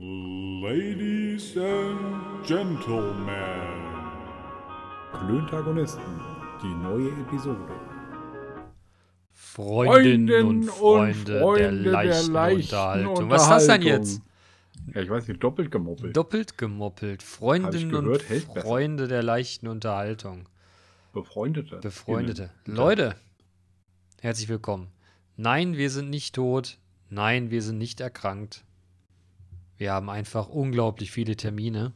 Ladies and Gentlemen. Klöntagonisten, die neue Episode. Freundinnen und Freundinnen Freunde, und der, Freunde der leichten leichten Unterhaltung. Was ist das denn jetzt? Ja, ich weiß nicht, doppelt gemoppelt. Doppelt gemoppelt. Freundinnen gehört, und hält besser. Freunde der leichten Unterhaltung. Befreundete. Befreundete. Innen. Leute, herzlich willkommen. Nein, wir sind nicht tot. Nein, wir sind nicht erkrankt. Wir haben einfach unglaublich viele Termine.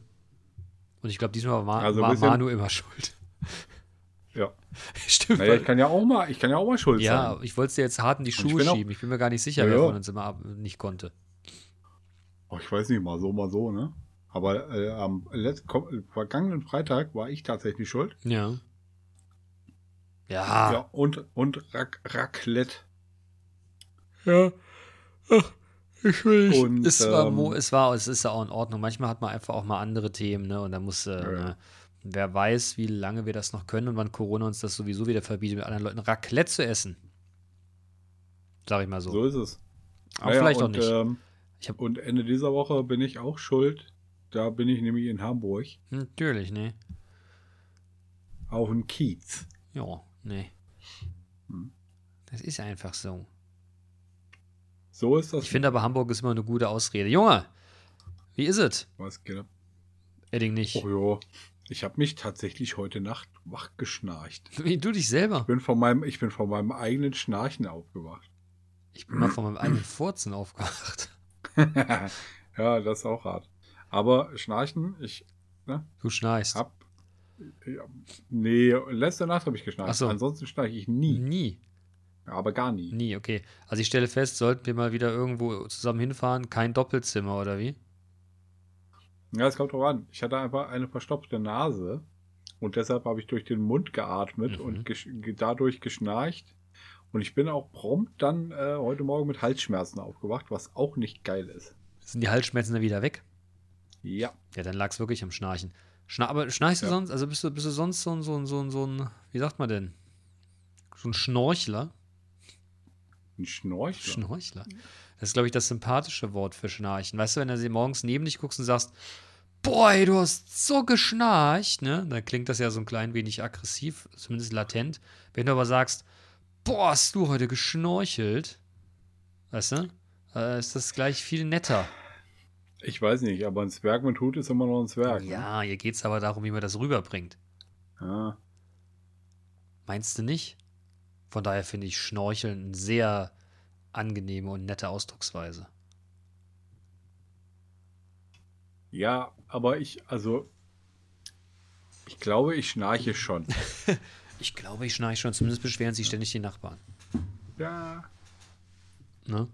Und ich glaube, diesmal war, Also war Manu immer schuld. Ja. Stimmt. Naja, ich kann ja auch mal, ich kann ja auch mal schuld ja, sein. ich wollte es dir jetzt hart in die ich Schuhe auch- schieben. Ich bin mir gar nicht sicher, Ja, wer ja. von uns immer nicht konnte. Oh, ich weiß nicht, mal so, mal so, ne? Aber äh, am letzten, komm- vergangenen Freitag war ich tatsächlich schuld. Ja. Ja. Ja, und, und Rac Raclette. Ja. Ach, ich will nicht. Und, es, war, ähm, es war, es ist ja auch in Ordnung. Manchmal hat man einfach auch mal andere Themen, ne? Und da muss, äh, Ja, ne? wer weiß, wie lange wir das noch können und wann Corona uns das sowieso wieder verbietet, mit anderen Leuten Raclette zu essen. Sag ich mal so. So ist es. Aber Naja, vielleicht auch und, nicht. Ähm, hab- und Ende dieser Woche bin ich auch schuld. Da bin ich nämlich in Hamburg Natürlich, ne? auf dem Kiez. Ja, ne. Hm. Das ist einfach so. So ist das. Ich finde aber, Hamburg ist immer eine gute Ausrede. Junge, wie ist es? Was geht ab? Edding nicht. Oh ja. Ich habe mich tatsächlich heute Nacht wach geschnarcht. Wie du dich selber. Ich bin von meinem, ich bin von meinem eigenen Schnarchen aufgewacht. Ich bin mal von meinem eigenen Furzen aufgewacht. ja, das ist auch hart. Aber Schnarchen, ich Du schnarchst. hab. Ja, nee, letzte Nacht habe ich geschnarcht. So. Ansonsten schnarche ich nie. Nie. Aber gar nie. Nie, okay. Also ich stelle fest, sollten wir mal wieder irgendwo zusammen hinfahren, kein Doppelzimmer oder wie? Ja, es kommt drauf an. Ich hatte einfach eine verstopfte Nase und deshalb habe ich durch den Mund geatmet Mhm. und gesch ge- dadurch geschnarcht. Und ich bin auch prompt dann äh, heute Morgen mit Halsschmerzen aufgewacht, was auch nicht geil ist. Sind die Halsschmerzen dann wieder weg? Ja. Ja, dann lag es wirklich am Schnarchen. Schna aber schnarchst du Ja. sonst, also bist du, bist du sonst so ein, so ein, so ein, so ein, wie sagt man denn? So ein Schnorchler? Ein Schnorchler. Schnorchler. Das ist, glaube ich, das sympathische Wort für Schnarchen. Weißt du, wenn du sie morgens neben dich guckst und sagst, boah, ey, du hast so geschnarcht, ne? Dann klingt das ja so ein klein wenig aggressiv, zumindest latent. Wenn du aber sagst, boah, hast du heute geschnorchelt, weißt du? Äh, ist das gleich viel netter. ich weiß nicht, aber ein Zwerg mit Hut ist immer noch ein Zwerg. ne? Ja, hier geht es aber darum, wie man das rüberbringt. Ja. Meinst du nicht? Von daher finde ich Schnorcheln eine sehr angenehme und nette Ausdrucksweise. Ja, aber ich, also, ich glaube, ich schnarche schon. Ich glaube, ich schnarche schon, zumindest beschweren sich ständig die Nachbarn. ja. Ne?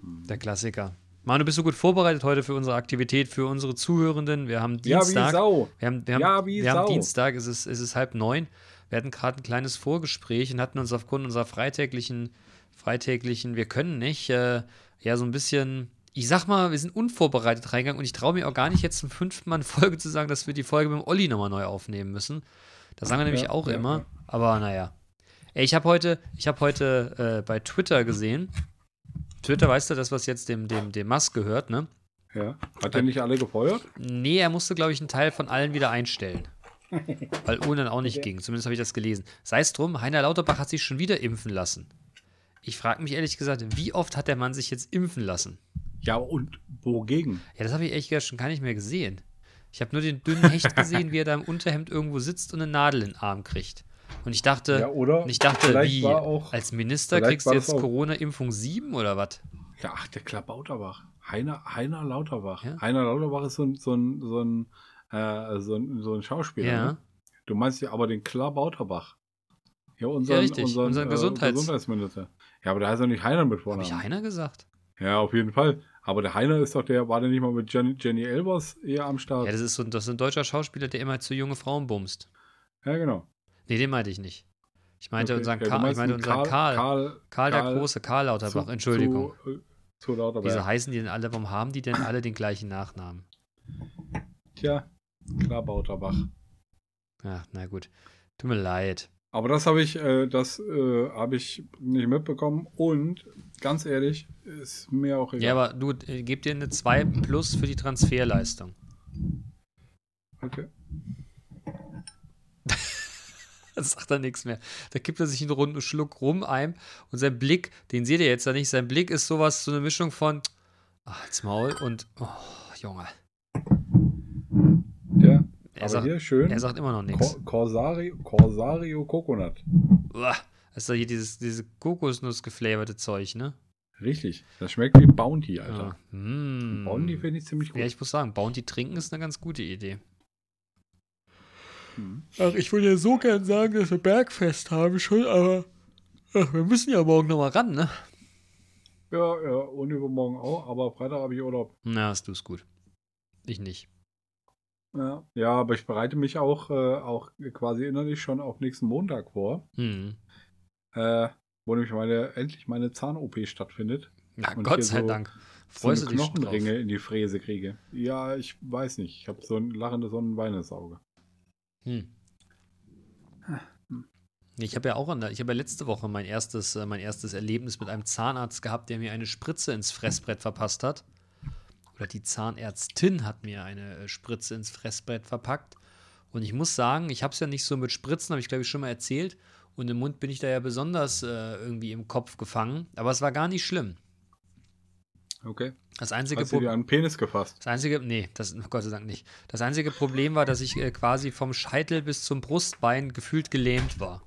Der Klassiker. Manu, bist du gut vorbereitet heute für unsere Aktivität, für unsere Zuhörenden? Wir haben Ja, wie Dienstag. Sau. Wir haben, wir haben, Ja, wie wir haben Sau. Dienstag, es ist, es ist halb neun. Wir hatten gerade ein kleines Vorgespräch und hatten uns aufgrund unserer freitäglichen, freitäglichen, wir können nicht, äh, ja, so ein bisschen, ich sag mal, wir sind unvorbereitet reingegangen und ich traue mir auch gar nicht jetzt zum fünften Mal in Folge zu sagen, dass wir die Folge mit dem Olli nochmal neu aufnehmen müssen. Das sagen wir nämlich Ja, auch ja, immer, ja. aber naja. Ey, ich habe heute, ich habe heute äh, bei Twitter gesehen, Twitter, weißt du, das, was jetzt dem, dem, dem Musk gehört, ne? Ja. Hat er nicht alle gefeuert? Nee, er musste, glaube ich, einen Teil von allen wieder einstellen. Weil ohne dann auch nicht ging. Zumindest habe ich das gelesen. Sei es drum, Heiner Lauterbach hat sich schon wieder impfen lassen. Ich frage mich ehrlich gesagt, wie oft hat der Mann sich jetzt impfen lassen? Ja, und wogegen? Ja, das habe ich ehrlich gesagt schon gar nicht mehr gesehen. Ich habe nur den dünnen Hecht gesehen, wie er da im Unterhemd irgendwo sitzt und eine Nadel in den Arm kriegt. Und ich dachte, Ja, oder und ich dachte, wie, auch- als Minister kriegst du jetzt Corona-Impfung 7 oder was? Ja, ach, der Klabauterbach. Heiner, Heiner Lauterbach. Ja. Heiner Lauterbach ist so ein, so ein, so ein, äh, so ein, so ein Schauspieler. Ja. Ne? Du meinst ja aber den Klabauterbach. Ja, unseren, richtig. unseren, Unseren äh, Gesundheits- Gesundheitsminister. Ja, aber der heißt doch nicht Heiner mit Habe Vornamen. ich Heiner gesagt? Ja, auf jeden Fall. Aber der Heiner ist doch der, war der nicht mal mit Jenny, Jenny Elbers eher am Start? Ja, das ist, so, das ist ein deutscher Schauspieler, der immer zu junge Frauen bumst. Ja, genau. Nee, den meinte ich nicht. Ich meinte Okay. unseren Ja, Karl, ich meinte unseren Karl. Karl, Karl, der Karl Große, Karl Lauterbach, zu- Entschuldigung. Zu, äh, zu Lauterbach. Wieso heißen die denn alle, warum haben die denn alle den gleichen Nachnamen? Tja, Klabauterbach. Ach, na gut. Tut mir leid. Aber das habe ich, äh, das äh, habe ich nicht mitbekommen und ganz ehrlich, ist mir auch egal. Ja, aber du, äh, gib dir eine 2 plus für die Transferleistung. okay. Das sagt er nichts mehr. Da kippt er sich einen runden Schluck rum ein und sein Blick, den seht ihr jetzt ja nicht, sein Blick ist sowas, so eine Mischung von ach, als Maul und oh, Junge. Er aber sagt, hier schön. er sagt immer noch nichts. Cor Corsario, Corsario Coconut. Uah, Das ist doch hier dieses, diese Kokosnuss geflaverte Zeug, ne? Richtig. Das schmeckt wie Bounty, Alter. Ja. Mm. Bounty finde ich ziemlich gut. Ja, ich muss sagen, Bounty trinken ist eine ganz gute Idee. Mhm. Ach, ich würde ja so gern sagen, dass wir Bergfest haben schon, aber ach, wir müssen ja morgen nochmal ran, ne? Ja, ja, und übermorgen auch, aber Freitag habe ich Urlaub. Na, hast du es gut. Ich nicht. Ja, ja aber ich bereite mich auch, äh, auch quasi innerlich schon auf nächsten Montag vor, Hm. äh, wo nämlich meine, endlich meine Zahn-OP stattfindet. Na, Und Gott sei so- Dank. So Freust du dich schon drauf? Knochenringe in die Fräse kriege. Ja, ich weiß nicht. Ich habe so ein lachendes, so ein weinendes Auge. Hm. Ich habe ja auch, an der, ich habe ja letzte Woche mein erstes, äh, mein erstes Erlebnis mit einem Zahnarzt gehabt, der mir eine Spritze ins Fressbrett verpasst hat. Oder die Zahnärztin hat mir eine äh, Spritze ins Fressbrett verpackt. Und ich muss sagen, ich habe es ja nicht so mit Spritzen, habe ich glaube ich schon mal erzählt. Und im Mund bin ich da ja besonders äh, irgendwie im Kopf gefangen. Aber es war gar nicht schlimm. Okay. Das einzige Hast du dir den Penis gefasst? Das einzige, nee, das Gott sei Dank nicht. Das einzige Problem war, dass ich äh, quasi vom Scheitel bis zum Brustbein gefühlt gelähmt war.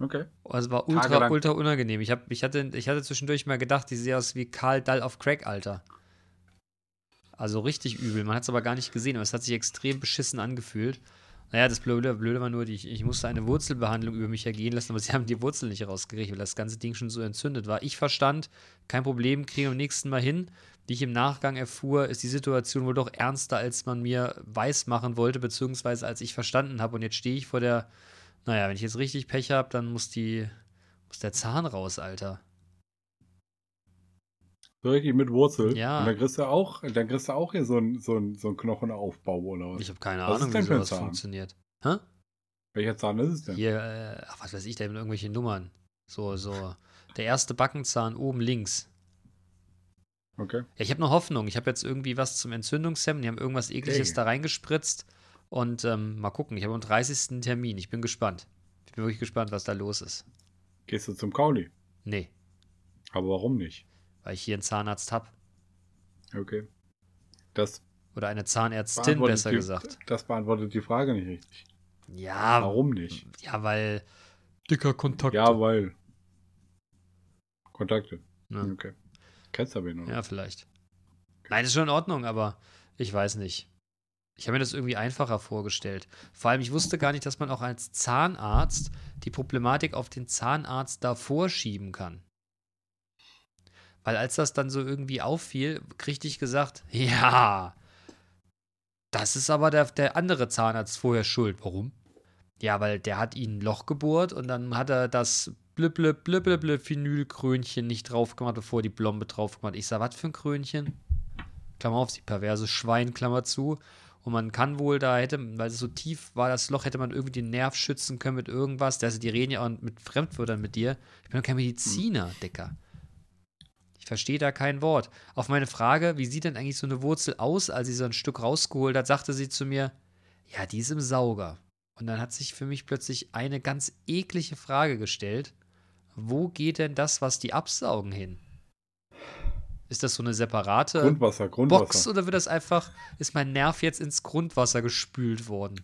Okay. Also war ultra, ultra unangenehm. Ich, hab, ich, hatte, ich hatte zwischendurch mal gedacht, die sieht aus wie Karl Dall auf Crack, Alter. Also richtig übel. Man hat es aber gar nicht gesehen, aber es hat sich extrem beschissen angefühlt. Naja, das Blöde, Blöde war nur, ich, ich musste eine Wurzelbehandlung über mich ergehen lassen, aber sie haben die Wurzel nicht rausgekriegt, weil das ganze Ding schon so entzündet war. Ich verstand, kein Problem, kriegen wir beim nächsten Mal hin. Wie ich im Nachgang erfuhr, ist die Situation wohl doch ernster, als man mir weiß machen wollte, beziehungsweise als ich verstanden habe. Und jetzt stehe ich vor der, naja, wenn ich jetzt richtig Pech habe, dann muss die, muss der Zahn raus, Alter. So richtig mit Wurzel. Ja. Und dann kriegst du auch, dann kriegst du auch hier so einen so ein, so ein Knochenaufbau oder was? Ich habe keine Was Ahnung, denn wie sowas Zahn? funktioniert. Hä? Welcher Zahn ist es denn? Hier, äh, ach, was weiß ich, da haben irgendwelche Nummern. So, so. Der erste Backenzahn oben links. Okay. Ja, ich habe noch Hoffnung. Ich habe jetzt irgendwie was zum Entzündungshemmen. Die haben irgendwas ekliges Ey. da reingespritzt. Und ähm, mal gucken. Ich habe am 30. einen Termin. Ich bin gespannt. Ich bin wirklich gespannt, was da los ist. Gehst du zum Kauli? Nee, Aber warum nicht? Weil ich hier einen Zahnarzt habe. Okay. Das Oder eine Zahnärztin, besser die, gesagt. Das beantwortet die Frage nicht richtig. Ja, Warum nicht? ja, weil dicker Kontakt. Ja, weil. Kontakte. Ja. Okay. Kennst du wen, oder? Ja, vielleicht. Nein, ist schon in Ordnung, aber ich weiß nicht. Ich habe mir das irgendwie einfacher vorgestellt. Vor allem, ich wusste gar nicht, dass man auch als Zahnarzt die Problematik auf den Zahnarzt davor schieben kann. Weil als das dann so irgendwie auffiel, kriegte ich gesagt, ja, das ist aber der, der andere Zahnarzt vorher schuld. Warum? Ja, weil der hat ihnen ein Loch gebohrt und dann hat er das blip, blip, blip, blip, blip Vinylkrönchen nicht drauf gemacht, bevor die Blombe drauf gemacht. Ich sag, was für ein Krönchen? Klammer auf, die perverse Schwein, Klammer zu. Und man kann wohl da hätte, weil es so tief war, das Loch, hätte man irgendwie den Nerv schützen können mit irgendwas. Also die reden ja auch mit Fremdwörtern mit dir. Ich bin doch kein Mediziner, Dicker. Ich verstehe da kein Wort. Auf meine Frage, wie sieht denn eigentlich so eine Wurzel aus, als sie so ein Stück rausgeholt hat, sagte sie zu mir, ja, die ist im Sauger. Und dann hat sich für mich plötzlich eine ganz eklige Frage gestellt. Wo geht denn das, was die absaugen, hin? Ist das so eine separate Grundwasser, Box Grundwasser. oder wird das einfach, ist mein Nerv jetzt ins Grundwasser gespült worden?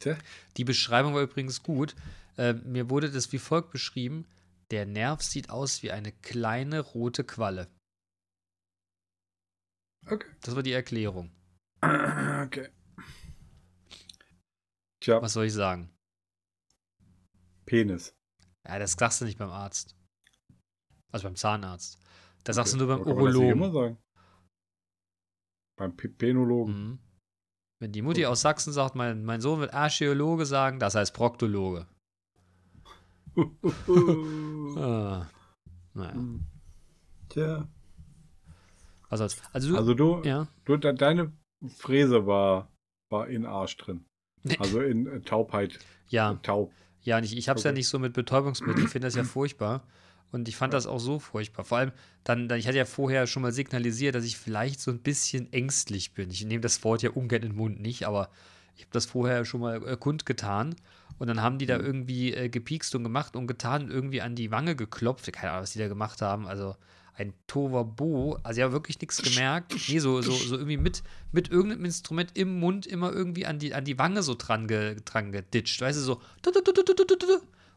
Tja. Die Beschreibung war übrigens gut. Äh, mir wurde das wie folgt beschrieben: Der Nerv sieht aus wie eine kleine rote Qualle. Okay. Das war die Erklärung. okay. Tja, Was soll ich sagen? Penis. Ja, das sagst du nicht beim Arzt. Also beim Zahnarzt. Das sagst du Okay. nur beim kann Urologen. immer sagen? Beim Pe- Penologen. Mhm. Wenn die Mutti aus Sachsen sagt, mein, mein Sohn wird Archäologe sagen, das heißt Proktologe. Ah. Naja, Tja. was soll's. Also du, Also du, ja, du de- deine Fräse war, war in Arsch drin. Also in äh, Taubheit. Ja, Taub. ja, ich, ich habe es ja Okay. nicht so mit Betäubungsmitteln. Ich finde das ja furchtbar. Und ich fand das auch so furchtbar. Vor allem, dann, dann, ich hatte ja vorher schon mal signalisiert, dass ich vielleicht so ein bisschen ängstlich bin. Ich nehme das Wort ja ungern in den Mund nicht, aber ich habe das vorher schon mal äh, kundgetan. Und dann haben die da irgendwie äh, gepiekst und gemacht und getan, irgendwie an die Wange geklopft. Keine Ahnung, was die da gemacht haben. Also ein Tovabo. Also ja, wirklich nichts gemerkt. Nee, so, so, so irgendwie mit, mit irgendeinem Instrument im Mund immer irgendwie an die, an die Wange so dran, ge, dran geditscht. Weißt du, so.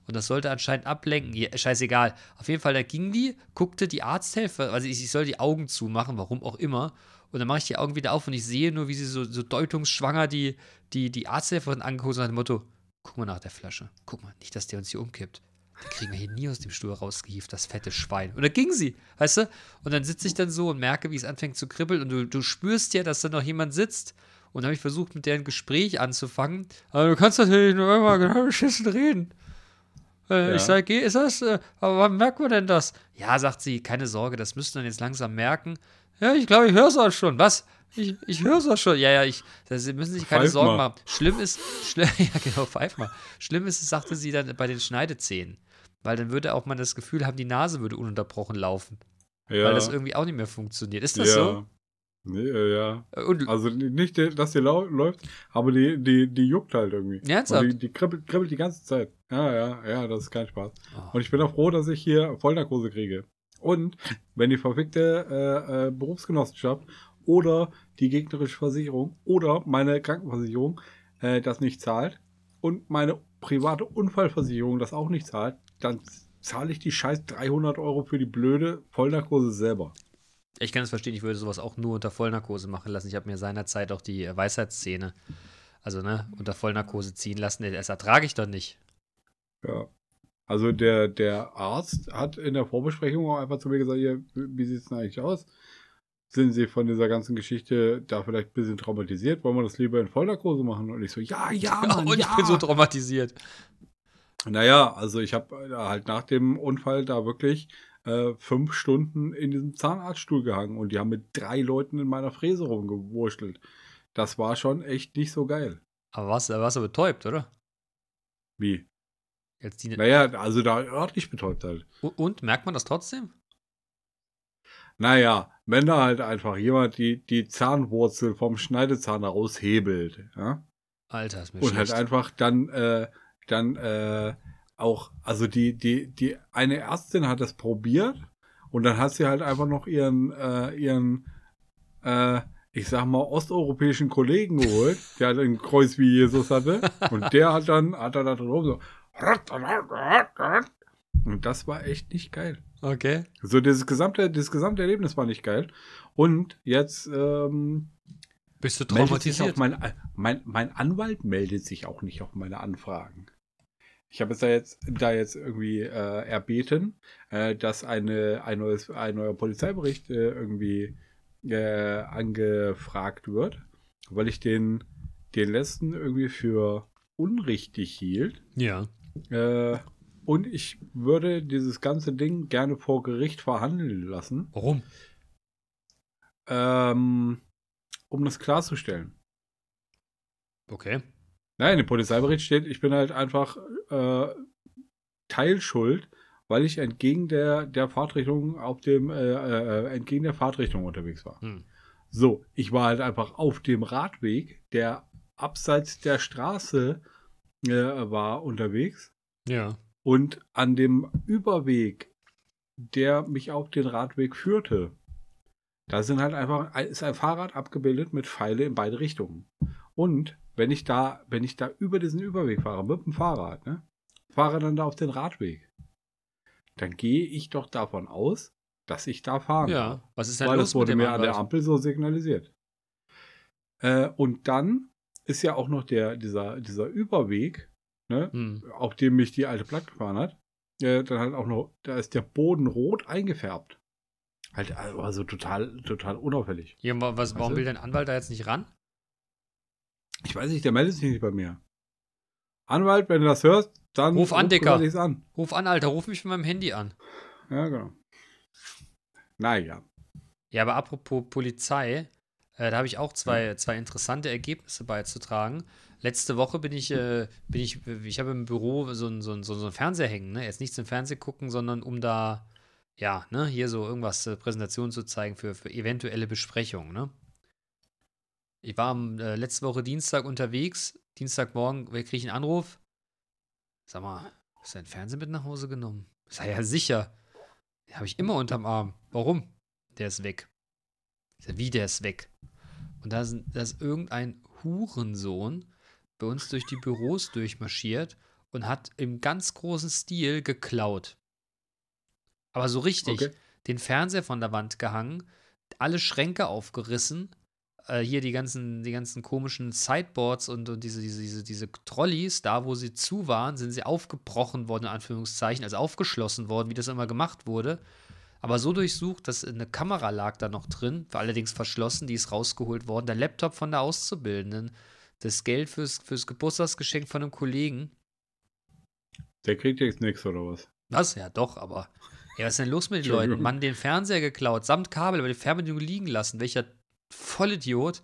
Und das sollte anscheinend ablenken. Ja, scheißegal. Auf jeden Fall, da ging die, guckte die Arzthelfer, also ich, ich soll die Augen zumachen, warum auch immer. Und dann mache ich die Augen wieder auf und ich sehe nur, wie sie so, so deutungsschwanger die, die, die Arzthelferin angeguckt hat, nach dem Motto: Guck mal nach der Flasche. Guck mal, nicht, dass der uns hier umkippt. Den kriegen wir hier nie aus dem Stuhl rausgehieft, das fette Schwein. Und da ging sie, weißt du? Und dann sitze ich dann so und merke, wie es anfängt zu kribbeln und du, du spürst ja, dass da noch jemand sitzt. Und dann habe ich versucht, mit der ein Gespräch anzufangen. Aber du kannst natürlich nur immer genau beschissen reden. Äh, Ja. Ich sage, geh, ist das, äh, aber wann merkt man denn das? Ja, sagt sie, keine Sorge, das müssten wir jetzt langsam merken. Ja, ich glaube, ich höre es auch schon. Was? Ich, ich höre es auch schon. Ja, ja, ich, Sie müssen sich keine Pfeif Sorgen mal. machen. Schlimm ist, schlimm, ja genau, pfeif mal. Schlimm ist, sagte sie dann bei den Schneidezähnen. Weil dann würde auch man das Gefühl haben, die Nase würde ununterbrochen laufen. Ja. Weil das irgendwie auch nicht mehr funktioniert. Ist das ja. so? Nee, äh, ja. Und, Also nicht, dass die läuft, aber die, die, die juckt halt irgendwie. Ernsthaft? Und die, die kribbelt, kribbelt die ganze Zeit. Ja, ja, ja, das ist kein Spaß. Oh. Und ich bin auch froh, dass ich hier Vollnarkose kriege. Und wenn die verfickte äh, äh, Berufsgenossenschaft oder die gegnerische Versicherung oder meine Krankenversicherung äh, das nicht zahlt und meine private Unfallversicherung das auch nicht zahlt, dann zahle ich die scheiß 300 Euro für die blöde Vollnarkose selber. ich kann es verstehen, ich würde sowas auch nur unter Vollnarkose machen lassen. Ich habe mir seinerzeit auch die äh, Weisheitszähne, also ne, unter Vollnarkose ziehen lassen. Das ertrage ich doch nicht. Ja. Also der, der Arzt hat in der Vorbesprechung auch einfach zu mir gesagt, ja, wie sieht es denn eigentlich aus? Sind Sie von dieser ganzen Geschichte da vielleicht ein bisschen traumatisiert? Wollen wir das lieber in Vollnarkose machen? Und ich so, ja, ja, Mann, und ja. ich bin so traumatisiert. Naja, also ich habe halt nach dem Unfall da wirklich äh, fünf Stunden in diesem Zahnarztstuhl gehangen und die haben mit drei Leuten in meiner Fräse rumgewurschtelt. Das war schon echt nicht so geil. Aber warst, warst du betäubt, oder? Wie? Jetzt die, Naja, also da örtlich betäubt halt. und, und merkt man das trotzdem? Naja, wenn da halt einfach jemand die, die Zahnwurzel vom Schneidezahn raushebelt, ja, Alter, ist mir und halt schlecht. einfach dann, äh, dann äh, auch, also die, die, die, eine Ärztin hat das probiert und dann hat sie halt einfach noch ihren, äh, ihren, äh, ich sag mal, osteuropäischen Kollegen geholt, der halt ein Kreuz wie Jesus hatte, und der hat dann, hat dann da drum so, und das war echt nicht geil. Okay. So, dieses gesamte, dieses gesamte Erlebnis war nicht geil. Und jetzt ähm, Bist du traumatisiert? mein, mein, mein Anwalt meldet sich auch nicht auf meine Anfragen. Ich habe es da jetzt, da jetzt irgendwie äh, erbeten, äh, dass eine, ein, neues, ein neuer Polizeibericht äh, irgendwie äh, angefragt wird, weil ich den, den letzten irgendwie für unrichtig hielt. Ja. Und ich würde dieses ganze Ding gerne vor Gericht verhandeln lassen, Warum? ähm, um das klarzustellen. Okay. Nein, im Polizeibericht steht, ich bin halt einfach äh, Teilschuld, weil ich entgegen der, der Fahrtrichtung auf dem, äh, äh, entgegen der Fahrtrichtung unterwegs war. Hm. So, ich war halt einfach auf dem Radweg, der abseits der Straße äh, war unterwegs. Ja. Und an dem Überweg, der mich auf den Radweg führte, da sind halt einfach, ist ein Fahrrad abgebildet mit Pfeile in beide Richtungen. Und wenn ich da, wenn ich da über diesen Überweg fahre, mit dem Fahrrad, ne, fahre dann da auf den Radweg, dann gehe ich doch davon aus, dass ich da fahren darf. Ja. Was ist denn Weil los das wurde mir an der? Ampel so signalisiert. Äh, und dann ist ja auch noch der, dieser, dieser Überweg, ne, Hm. auf dem mich die alte Platt gefahren hat, äh, dann halt auch noch, da ist der Boden rot eingefärbt. Halt, also total, total unauffällig. Wa- was, warum du? will dein Anwalt da jetzt nicht ran? Ich weiß nicht, der meldet sich nicht bei mir. Anwalt, wenn du das hörst, dann Ruf an, Dicker. an. Ruf an, Alter, ruf mich von meinem Handy an. Ja, genau. Naja. Ja, aber apropos Polizei, Äh, da habe ich auch zwei, zwei interessante Ergebnisse beizutragen. Letzte Woche bin ich, äh, bin ich, ich habe im Büro so einen so so ein Fernseher hängen, ne? Jetzt nicht zum Fernsehen gucken, sondern um da, ja, ne, hier so irgendwas, äh, Präsentation zu zeigen für, für eventuelle Besprechungen, ne? Ich war äh, letzte Woche Dienstag unterwegs, Dienstagmorgen kriege ich einen Anruf. Sag mal, hast du dein Fernsehen mit nach Hause genommen? Sei ja sicher. Den habe ich immer unterm Arm. Warum? Der ist weg. Wie, der ist weg? Und da ist, da ist irgendein Hurensohn bei uns durch die Büros durchmarschiert und hat im ganz großen Stil geklaut. Aber so richtig. Okay. Den Fernseher von der Wand gehangen, alle Schränke aufgerissen, äh, hier die ganzen, die ganzen komischen Sideboards und, und diese, diese, diese, diese Trolleys, da wo sie zu waren, sind sie aufgebrochen worden, in Anführungszeichen, also aufgeschlossen worden, wie das immer gemacht wurde. Aber so durchsucht, dass eine Kamera lag da noch drin, war allerdings verschlossen, die ist rausgeholt worden. Der Laptop von der Auszubildenden, das Geld fürs, fürs Geburtstagsgeschenk von einem Kollegen. Der kriegt jetzt nichts oder was? Was? Ja, doch, aber. Ja, was ist denn los mit den Leuten? Mann, den Fernseher geklaut, samt Kabel, aber die Fernbedienung liegen lassen. Welcher Vollidiot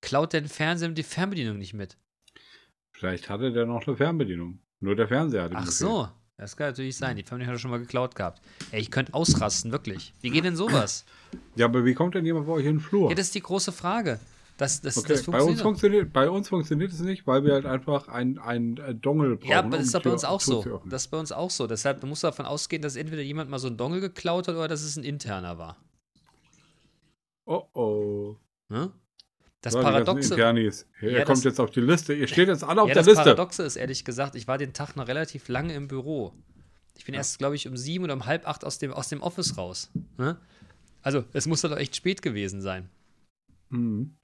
klaut den Fernseher und die Fernbedienung nicht mit? Vielleicht hatte der noch eine Fernbedienung. Nur der Fernseher hat ihm Ach so, das kann natürlich sein. Die Fernbedienung hat er schon mal geklaut gehabt. Ey, ich könnte ausrasten, wirklich. Wie geht denn sowas? Ja, aber wie kommt denn jemand bei euch in den Flur? Ja, das ist die große Frage. Das, das, okay, das bei uns, funktioniert. funktioniert, bei uns funktioniert es nicht, weil wir halt einfach ein, ein äh, Dongle brauchen. Ja, aber das ist doch bei uns auch so. Das ist bei uns auch so. Deshalb musst du davon ausgehen, dass entweder jemand mal so einen Dongle geklaut hat oder dass es ein interner war. Oh oh. Ne? Das Paradoxe. Internis. Er Ja, kommt das- jetzt auf die Liste. Ihr steht jetzt alle auf Ja, der das Liste. Paradoxe ist ehrlich gesagt, ich war den Tag noch relativ lange im Büro. Ich bin erst, glaube ich, um sieben oder um halb acht aus dem, aus dem Office raus. Ne? Also, es muss doch echt spät gewesen sein. Mhm.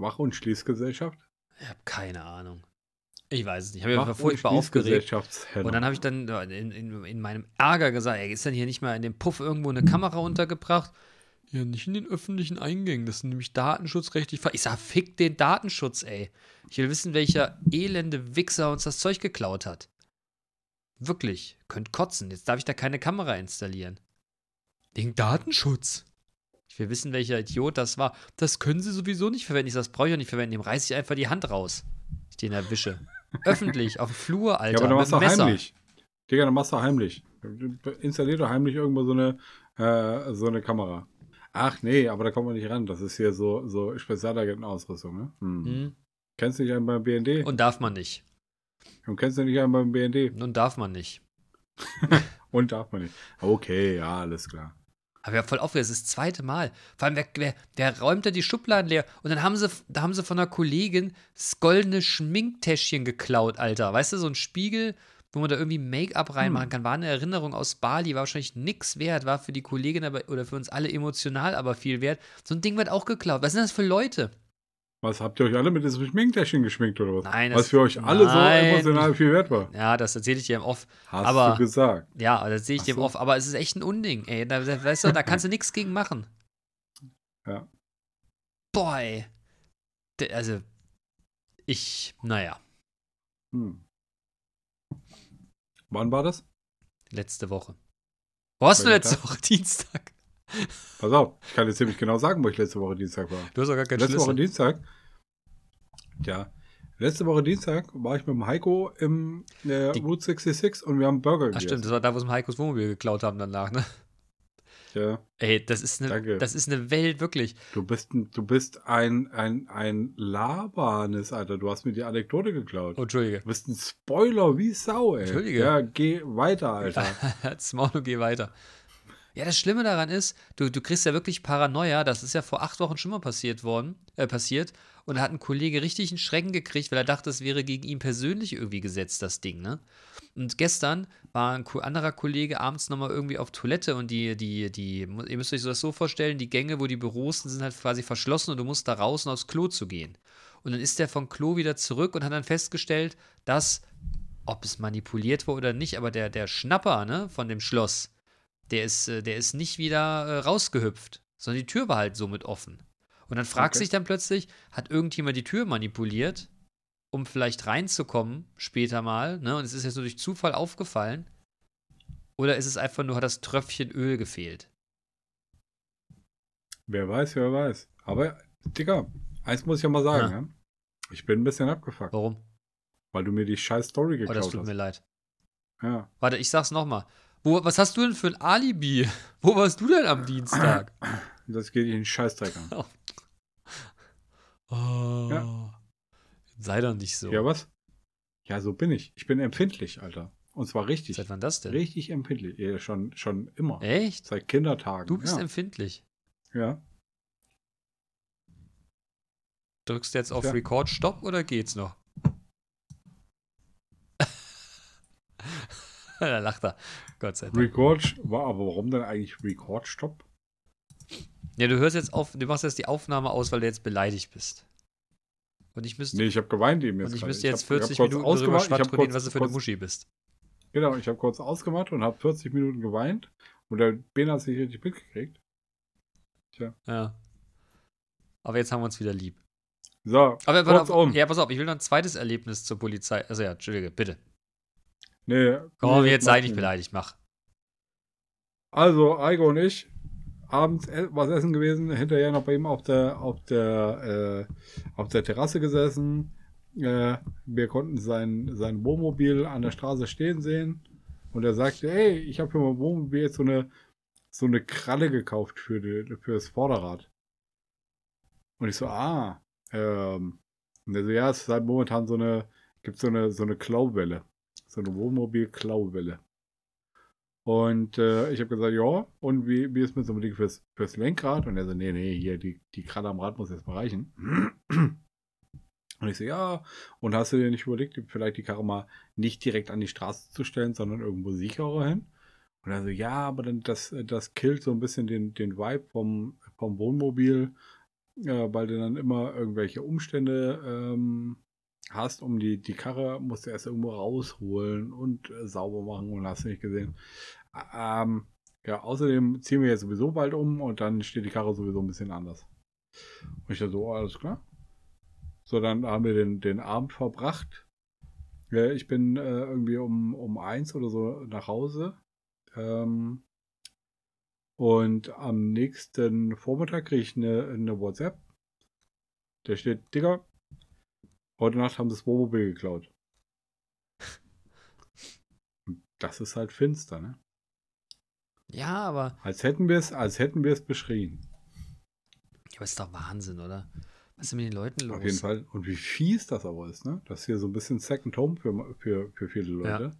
Wach- und Schließgesellschaft? Ich habe keine Ahnung. Ich weiß es nicht. Ich habe mich furchtbar aufgeregt. Und dann habe ich dann in, in, in meinem Ärger gesagt, ey, ist denn hier nicht mal in dem Puff irgendwo eine Kamera untergebracht? Ja, nicht in den öffentlichen Eingängen. Das ist nämlich datenschutzrechtlich. ver- Ich sag, fick den Datenschutz, ey. Ich will wissen, welcher elende Wichser uns das Zeug geklaut hat. Wirklich. Könnt kotzen. Jetzt darf ich da keine Kamera installieren. Wegen Datenschutz. Ich will wissen, welcher Idiot das war. Das können sie sowieso nicht verwenden. Ich sag, das brauche ich auch nicht verwenden. Dem reiße ich einfach die Hand raus. Ich den erwische. Öffentlich, auf dem Flur, Alter. ja, aber dann machst du heimlich. Digga, dann machst du heimlich. Installier doch heimlich irgendwo so eine, äh, so eine Kamera. Ach nee, aber da kommt man nicht ran. Das ist hier so, so Spezialagentenausrüstung, ne? Hm. Hm. Kennst du nicht einen beim BND? Und, Und darf man nicht. kennst du nicht einen beim BND? Nun darf man nicht. Und darf man nicht. Okay, ja, alles klar. Aber ja, voll aufgeregt, das ist das zweite Mal. Vor allem, wer, wer, wer räumt da die Schubladen leer? Und dann haben sie, da haben sie von einer Kollegin das goldene Schminktäschchen geklaut, Alter. Weißt du, so ein Spiegel, wo man da irgendwie Make-up reinmachen kann. War eine Erinnerung aus Bali, war wahrscheinlich nix wert, war für die Kollegin aber, oder für uns alle emotional aber viel wert. So ein Ding wird auch geklaut. Was sind das für Leute? Was habt ihr euch alle mit diesem Schminktäschchen geschminkt oder was? Nein, was für euch alle Nein. so emotional viel wert war. Ja, das erzähle ich dir im Off. Hast Aber- du gesagt. Ja, das sehe ich dir im. Off. Aber es ist echt ein Unding, ey. Da, weißt du, da kannst du nichts gegen machen. Ja. Boy. Also, ich, naja, Hm. Wann war das? letzte Woche. Wo warst du letzte Woche? Dienstag. Pass auf, ich kann jetzt ziemlich genau sagen, wo ich letzte Woche Dienstag war. Du hast doch gar keinen letzte Woche Schlüssel. Dienstag. Ja. Letzte Woche Dienstag war ich mit dem Heiko im äh, Route 66 und wir haben Burger Ach gegessen. stimmt, das war da, wo sie Heikos Wohnmobil geklaut haben danach, ne? Ja, Ey, das ist eine, Danke. das ist eine Welt, wirklich. du bist, ein- du bist ein, ein, ein Labernis, Alter. Du hast mir die Anekdote geklaut. Oh, Entschuldige. Du bist ein Spoiler wie Sau, ey. Entschuldige. Ja, geh weiter, Alter. Halt's Maul und geh weiter. Ja, das Schlimme daran ist, du, du kriegst ja wirklich Paranoia. Das ist ja vor acht Wochen schon mal passiert worden, äh, passiert. Und da hat ein Kollege richtig einen Schrecken gekriegt, weil er dachte, es wäre gegen ihn persönlich irgendwie gesetzt, das Ding, ne? Und gestern war ein anderer Kollege abends nochmal irgendwie auf Toilette und die, die, die, ihr müsst euch das so vorstellen, die Gänge, wo die Büros sind, sind halt quasi verschlossen und du musst da raus und aufs Klo zu gehen. Und dann ist der vom Klo wieder zurück und hat dann festgestellt, dass, ob es manipuliert war oder nicht, aber der, der Schnapper, ne, von dem Schloss, der ist, äh, der ist nicht wieder äh, rausgehüpft, sondern die Tür war halt somit offen. Und dann fragt Okay. sich dann plötzlich, hat irgendjemand die Tür manipuliert, um vielleicht reinzukommen später mal, ne? Und es ist jetzt nur durch Zufall aufgefallen. Oder ist es einfach nur, hat das Tröpfchen Öl gefehlt? Wer weiß, wer weiß. Aber, Digga, eins muss ich ja mal sagen, Ja. ja. Ich bin ein bisschen abgefuckt, Warum? weil du mir die scheiß Story Oh, geklaut das tut hast. mir leid. Ja. Warte, ich sag's nochmal. Wo, was hast du denn für ein Alibi? Wo warst du denn am Dienstag? Das geht in den Scheißdreck an. Oh. Sei doch nicht so. Ja, was? Ja, so bin ich. Ich bin empfindlich, Alter. Und zwar richtig. Seit wann das denn? Richtig empfindlich. Ja, schon, schon immer. Echt? Seit Kindertagen. Du bist ja. empfindlich. ja. Drückst du jetzt auf Ja. Record Stopp oder geht's noch? da lacht er. Gott sei Dank. Record, war aber warum denn eigentlich Record Stop? Ja, du hörst jetzt auf, du machst jetzt die Aufnahme aus, weil du jetzt beleidigt bist. Und ich müsste, Nee, ich habe geweint eben jetzt. und ich müsste jetzt hab- ich hab 40 kurz Minuten darüber schwadronieren, was du für eine Muschi bist. Genau, ich habe kurz ausgemacht und habe 40 Minuten geweint. Und der Ben hat sich richtig mitgekriegt. Ja. Aber jetzt haben wir uns wieder lieb. So, Aber pass auf, kurzum. ja, pass auf, ich will noch ein zweites Erlebnis zur Polizei. Also ja, Entschuldige, bitte. Nee, Komm, nee, jetzt sei nicht beleidigt, mach. Also, Eigo und ich, abends e- was essen gewesen, hinterher noch bei ihm auf der, auf der, äh, auf der Terrasse gesessen. Äh, wir konnten sein, sein Wohnmobil an der Straße stehen sehen. Und er sagte, hey, ich habe für mein Wohnmobil jetzt so eine, so eine Kralle gekauft für, die, für das Vorderrad. Und ich so, ah, ähm, und er so, ja, es ist halt momentan so eine, gibt so eine, so eine Klauwelle. So eine Wohnmobil-Klauwelle. Und äh, ich habe gesagt, ja, und wie, wie ist mit so einem Ding fürs, fürs Lenkrad? Und er so, nee, nee, hier, die, die Kralle am Rad muss jetzt mal reichen. Und ich so, ja, und hast du dir nicht überlegt, vielleicht die Karre mal nicht direkt an die Straße zu stellen, sondern irgendwo sicherer hin? Und er so, ja, aber dann das, das killt so ein bisschen den, den Vibe vom, vom Wohnmobil, äh, weil du dann immer irgendwelche Umstände ähm, hast, um die, die Karre musst du erst irgendwo rausholen und äh, sauber machen und hast nicht gesehen. Ähm, ja, außerdem ziehen wir jetzt sowieso bald um und dann steht die Karre sowieso ein bisschen anders. Und ich dachte so, oh, alles klar. So, dann haben wir den, den Abend verbracht. Ja, ich bin äh, irgendwie um, um eins oder so nach Hause. Ähm, und am nächsten Vormittag kriege ich eine, eine WhatsApp. Da steht, Digga, heute Nacht haben sie das Wohnmobil geklaut. Und Das ist halt finster, ne? Ja, aber, Als hätten wir es, als hätten wir es beschrien. ja, aber ist doch Wahnsinn, oder? Was ist denn mit den Leuten los? Auf jeden Fall. Und wie fies das aber ist, ne? Das ist hier so ein bisschen Second Home für, für, für viele Leute.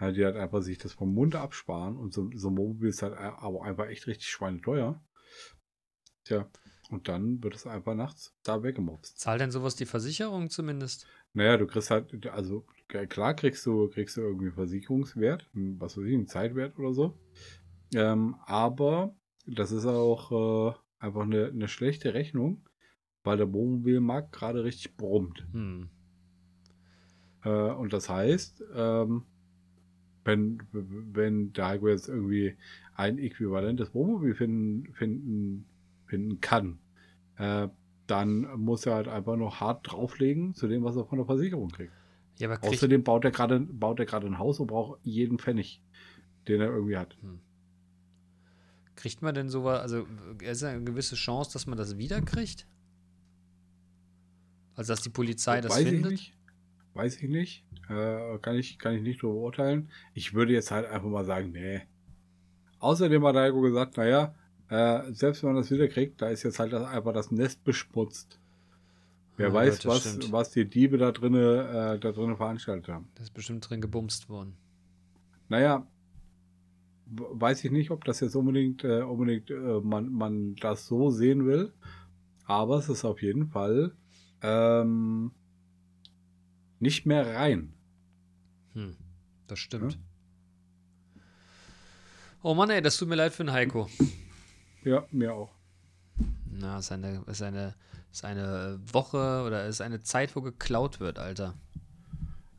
Ja. Die halt einfach sich das vom Mund absparen und so, so ein Mobil ist halt aber einfach echt richtig schweineteuer. Tja, und dann wird es einfach nachts da weggemobst. Zahlt denn sowas die Versicherung zumindest? Naja, du kriegst halt, also klar kriegst du, kriegst du irgendwie Versicherungswert, einen, was weiß ich, einen Zeitwert oder so. Ähm, aber das ist auch äh, einfach eine, eine schlechte Rechnung, weil der Wohnmobilmarkt gerade richtig brummt. Hm. Äh, und das heißt, ähm, wenn, wenn der Heiko jetzt irgendwie ein äquivalentes Wohnmobil finden, finden, finden kann, äh, dann muss er halt einfach noch hart drauflegen zu dem, was er von der Versicherung kriegt. Ja, aber kriegt, Außerdem baut er gerade baut er gerade ein Haus und braucht jeden Pfennig, den er irgendwie hat. kriegt man denn sowas, also ist ja eine gewisse Chance, dass man das wiederkriegt? Also, dass die Polizei das Weiß findet? ich nicht. Weiß ich nicht. Äh, kann, ich, kann ich nicht drüber urteilen. Ich würde jetzt halt einfach mal sagen, nee. Außerdem hat Heiko gesagt, naja, äh, selbst wenn man das wieder kriegt, da ist jetzt halt das, einfach das Nest beschmutzt. Wer Ja, weiß, das was, was die Diebe da drinnen äh, da drinnen veranstaltet haben. Das ist bestimmt drin gebumst worden. Naja, weiß ich nicht, ob das jetzt unbedingt, äh, unbedingt äh, man, man das so sehen will. Aber es ist auf jeden Fall ähm, nicht mehr rein. Hm, das stimmt. Oh Mann, ey, das tut mir leid für den Heiko. Ja, mir auch. Na, ist eine, ist eine, ist eine Woche oder ist eine Zeit, wo geklaut wird, Alter.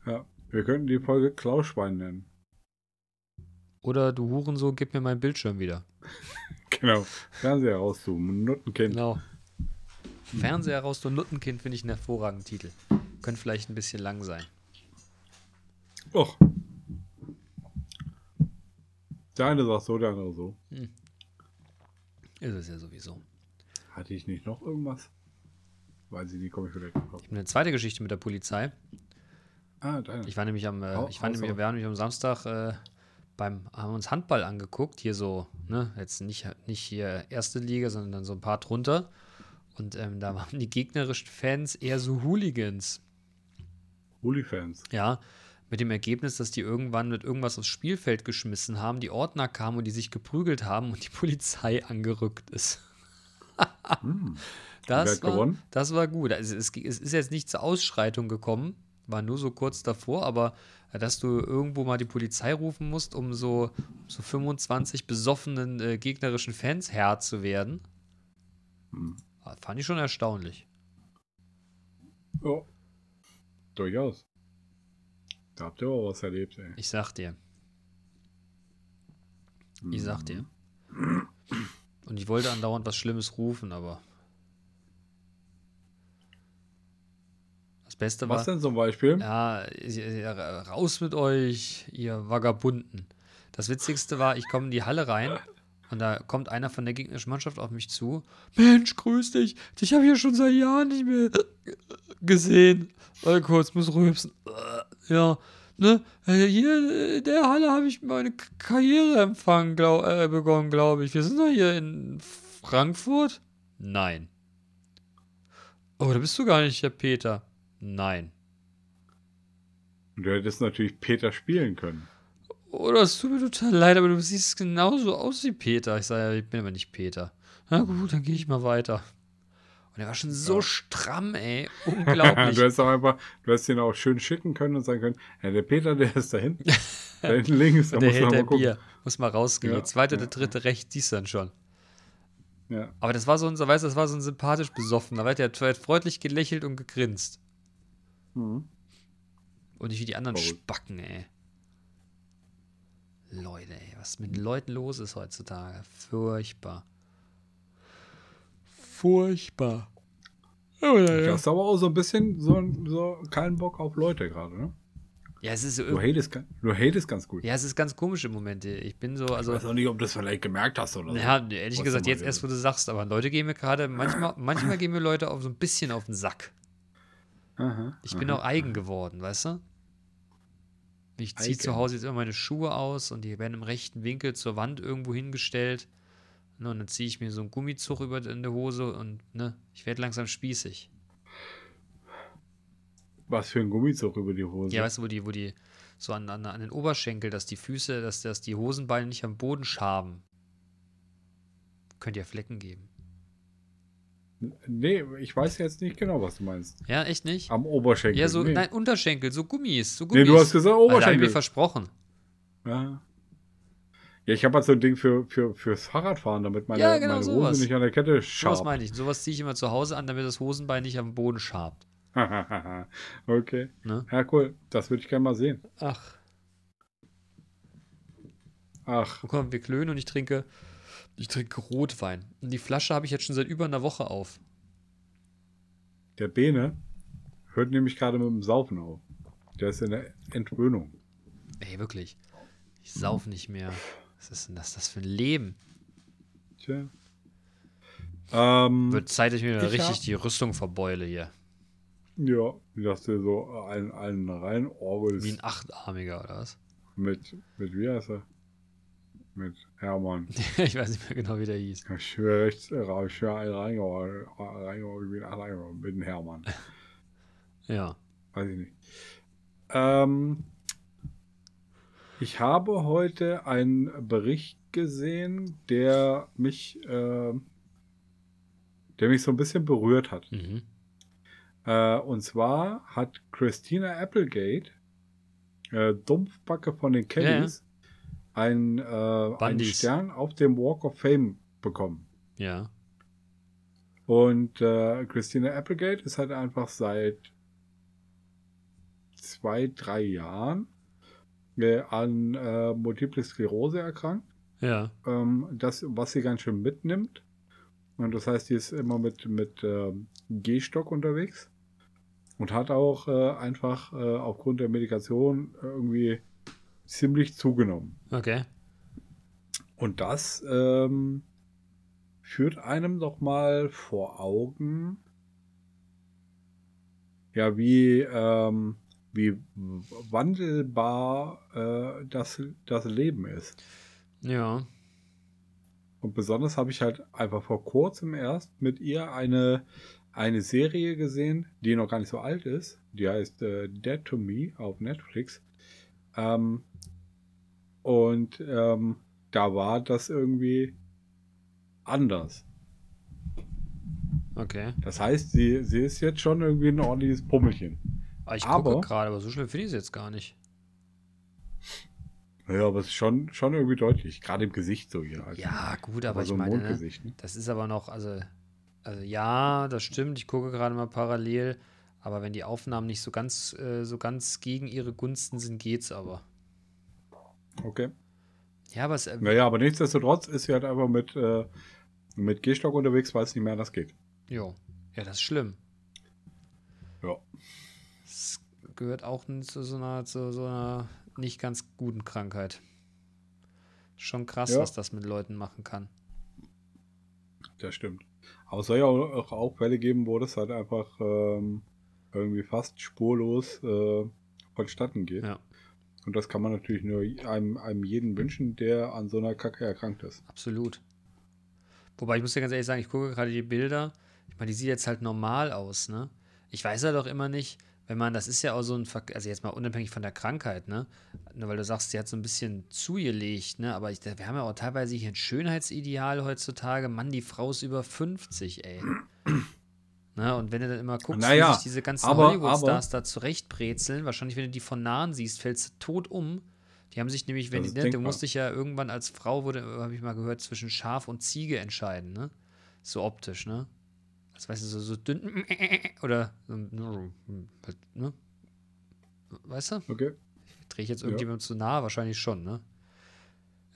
Ja, wir könnten die Folge Klauschwein nennen. Oder du Hurensohn, gib mir meinen Bildschirm wieder. Genau. Fernseher rauszoomen, Nuttenkind. Genau. Fernseher raus, du Nuttenkind, finde ich einen hervorragenden Titel. Könnte vielleicht ein bisschen lang sein. Och. Der eine sagt so, der andere so. Ist es ja sowieso. Hatte ich nicht noch irgendwas? Weiß ich nicht, komme ich vielleicht. Ich habe eine zweite Geschichte mit der Polizei. Ah, deine. Ich war nämlich am, äh, ich war nämlich, wir haben nämlich am Samstag äh, beim, haben uns Handball angeguckt, hier so, ne, jetzt nicht, nicht hier erste Liga, sondern dann so ein paar drunter. Und ähm, da waren die gegnerischen Fans eher so Hooligans. Holy-Fans. Ja, mit dem Ergebnis, dass die irgendwann mit irgendwas aufs Spielfeld geschmissen haben, die Ordner kamen und die sich geprügelt haben und die Polizei angerückt ist. Hm. Das war, das war gut. Also es, es ist jetzt nicht zur Ausschreitung gekommen, war nur so kurz davor, aber äh, dass du irgendwo mal die Polizei rufen musst, um so, so 25 besoffenen äh, gegnerischen Fans Herr zu werden, Hm. ah, fand ich schon erstaunlich. Ja. Durchaus. Da habt ihr aber was erlebt, ey. Ich sag dir. Ich sag dir. Und ich wollte andauernd was Schlimmes rufen, aber. Das Beste war. Was denn zum Beispiel? Ja, raus mit euch, ihr Vagabunden. Das Witzigste war, ich komme in die Halle rein und da kommt einer von der gegnerischen Mannschaft auf mich zu. Mensch, grüß dich. Dich habe ich ja schon seit Jahren nicht mehr gesehen. Warte kurz, muss rülpsen. Ja, ne? äh, Hier in der Halle habe ich meine K- Karriereempfang glaub, äh, begonnen, glaube ich. Wir sind doch hier in Frankfurt? Nein. Oh, da bist du gar nicht, Herr Peter. Nein. Du hättest natürlich Peter spielen können. Oh, das tut mir total leid, aber du siehst genauso aus wie Peter. Ich sage, ja, ich bin aber nicht Peter. Na gut, dann gehe ich mal weiter. Und er war schon so Ja. stramm, ey. du Unglaublich. hättest auch einfach, du hättest ihn auch schön schicken können und sagen können, ja, der Peter, der ist da hinten. da hinten links, da der musst du hält der mal gucken. Bier. Muss mal rausgehen. Ja, Der zweite, der dritte rechts, siehst du dann schon. Ja. Aber das war so ein, weißt du, das war so ein sympathisch besoffener. Weil der hat freundlich gelächelt und gegrinst. Mhm. Und nicht wie die anderen. Spacken, ey. Leute, ey, was mit den Leuten los ist heutzutage. Furchtbar. Furchtbar. Du ja, hast aber auch so ein bisschen so, so keinen Bock auf Leute gerade, ne? ja, es ist so Du hatest, du hatest ganz gut. Ja, es ist ganz komisch im Moment. Ich bin so, Ich also. weiß auch nicht, ob du das vielleicht gemerkt hast oder so. Ja, ehrlich Was gesagt, jetzt erst, wo du sagst, aber Leute gehen mir gerade, manchmal, manchmal gehen mir Leute auf so ein bisschen auf den Sack. Aha, Ich bin aha. auch eigen geworden, weißt du? Ich ziehe zu Hause jetzt immer meine Schuhe aus und die werden im rechten Winkel zur Wand irgendwo hingestellt. Ne, und dann ziehe ich mir so einen Gummizug über in der Hose und ne, ich werde langsam spießig. Was für ein Gummizug über die Hose. Ja, weißt du, wo die, wo die, so an, an, an den Oberschenkel, dass die Füße, dass, dass die Hosenbeine nicht am Boden schaben. Könnte ja Flecken geben. Nee, ich weiß jetzt nicht genau, was du meinst. Ja, echt nicht? Am Oberschenkel. Ja, so, nee. nein, Unterschenkel, so Gummis, so nee, Gummis. du hast gesagt Alter, Oberschenkel. mir versprochen. ja. ja, ich habe halt so ein Ding für, für, fürs Fahrradfahren, damit meine, Ja, genau meine Hose sowas. nicht an der Kette Sowas scharf. meine ich. Sowas ziehe ich immer zu Hause an, damit das Hosenbein nicht am Boden schabt. okay. Ne? Ja, cool. Das würde ich gerne mal sehen. Ach, Ach, guck mal, wir klönen und ich trinke, ich trinke Rotwein. Und die Flasche habe ich jetzt schon seit über einer Woche auf. der Bene hört nämlich gerade mit dem Saufen auf. Der ist in der Entwöhnung. Ey, wirklich. Ich sauf nicht mehr. Was ist denn das, das für ein Leben? Tja. Ähm, Wird Zeit, dass ich mir Ich richtig hab- die Rüstung verbeule hier. ja, dass du so einen, einen rein orgelst Wie ein Achtarmiger oder was? mit, mit, wie heißt er? Mit Hermann. ich weiß nicht mehr genau, wie der hieß. Ich schwöre rechts, äh, ich schwöre einen reingehauen, mit dem Hermann. Ja. Weiß ich nicht. Ähm, ich habe heute einen Bericht gesehen, der mich, äh, der mich so ein bisschen berührt hat. Mhm. Äh, und zwar hat Christina Applegate, äh, Dumpfbacke von den Kellys, einen, äh, einen. Stern auf dem Walk of Fame bekommen. Ja. Und äh, Christina Applegate ist halt einfach seit zwei, drei Jahren äh, an äh, Multiple Sklerose erkrankt. Ja. Ähm, das, was sie ganz schön mitnimmt. Und das heißt, sie ist immer mit, mit ähm, Gehstock unterwegs und hat auch äh, einfach äh, aufgrund der Medikation irgendwie ziemlich zugenommen. Okay. Und das ähm, führt einem doch mal vor Augen, ja, wie, ähm, wie wandelbar äh, das, das Leben ist. Ja. Und besonders habe ich halt einfach vor kurzem erst mit ihr eine, eine Serie gesehen, die noch gar nicht so alt ist. Die heißt äh, Dead to Me auf Netflix. Ähm, und ähm, da war das irgendwie anders. Okay. Das heißt, sie, sie ist jetzt schon irgendwie ein ordentliches Pummelchen. Aber ich Aber- gucke gerade, aber so schlimm finde ich es jetzt gar nicht. Ja, aber es ist schon, schon irgendwie deutlich. Gerade im Gesicht so hier. Also, Ja, gut, aber, so ich ein meine, ne. Ne? das ist aber noch, also, also ja, das stimmt, ich gucke gerade mal parallel, aber wenn die Aufnahmen nicht so ganz, äh, so ganz gegen ihre Gunsten sind, geht's aber. Okay. Ja, aber es, äh, Naja, aber nichtsdestotrotz ist sie halt einfach mit, äh, mit Gehstock unterwegs, weil es nicht mehr anders geht. jo. ja, das ist schlimm. Ja. Es gehört auch zu so einer, zu so einer nicht ganz guten Krankheit. Schon krass, Ja. was das mit Leuten machen kann. Das stimmt. Aber es soll ja auch, auch Fälle geben, wo das halt einfach ähm, irgendwie fast spurlos äh, vonstatten geht. Ja, Und das kann man natürlich nur einem, einem jeden wünschen, der an so einer Kacke erkrankt ist. absolut. Wobei ich muss dir ganz ehrlich sagen, ich gucke gerade die Bilder. Ich meine, die sieht jetzt halt normal aus, ne? Ich weiß ja doch immer nicht, wenn man, das ist ja auch so ein, also jetzt mal unabhängig von der Krankheit, ne? Nur weil du sagst, sie hat so ein bisschen zugelegt, ne? Aber ich, wir haben ja auch teilweise hier ein Schönheitsideal heutzutage. Mann, die Frau ist über 50, ey. Ne? Und wenn du dann immer guckst, Naja, wie sich diese ganzen Hollywood-Stars da zurechtbrezeln, wahrscheinlich, wenn du die von nahen siehst, fällst du tot um. Die haben sich nämlich, wenn die, ne, du musst dich ja irgendwann als Frau, wurde, habe ich mal gehört, zwischen Schaf und Ziege entscheiden, ne? So optisch, ne? Das weißt du, so, so dünn oder so, ne? Weißt du? Okay. Drehe ich jetzt Ja. irgendjemandem zu nahe? Wahrscheinlich schon, ne?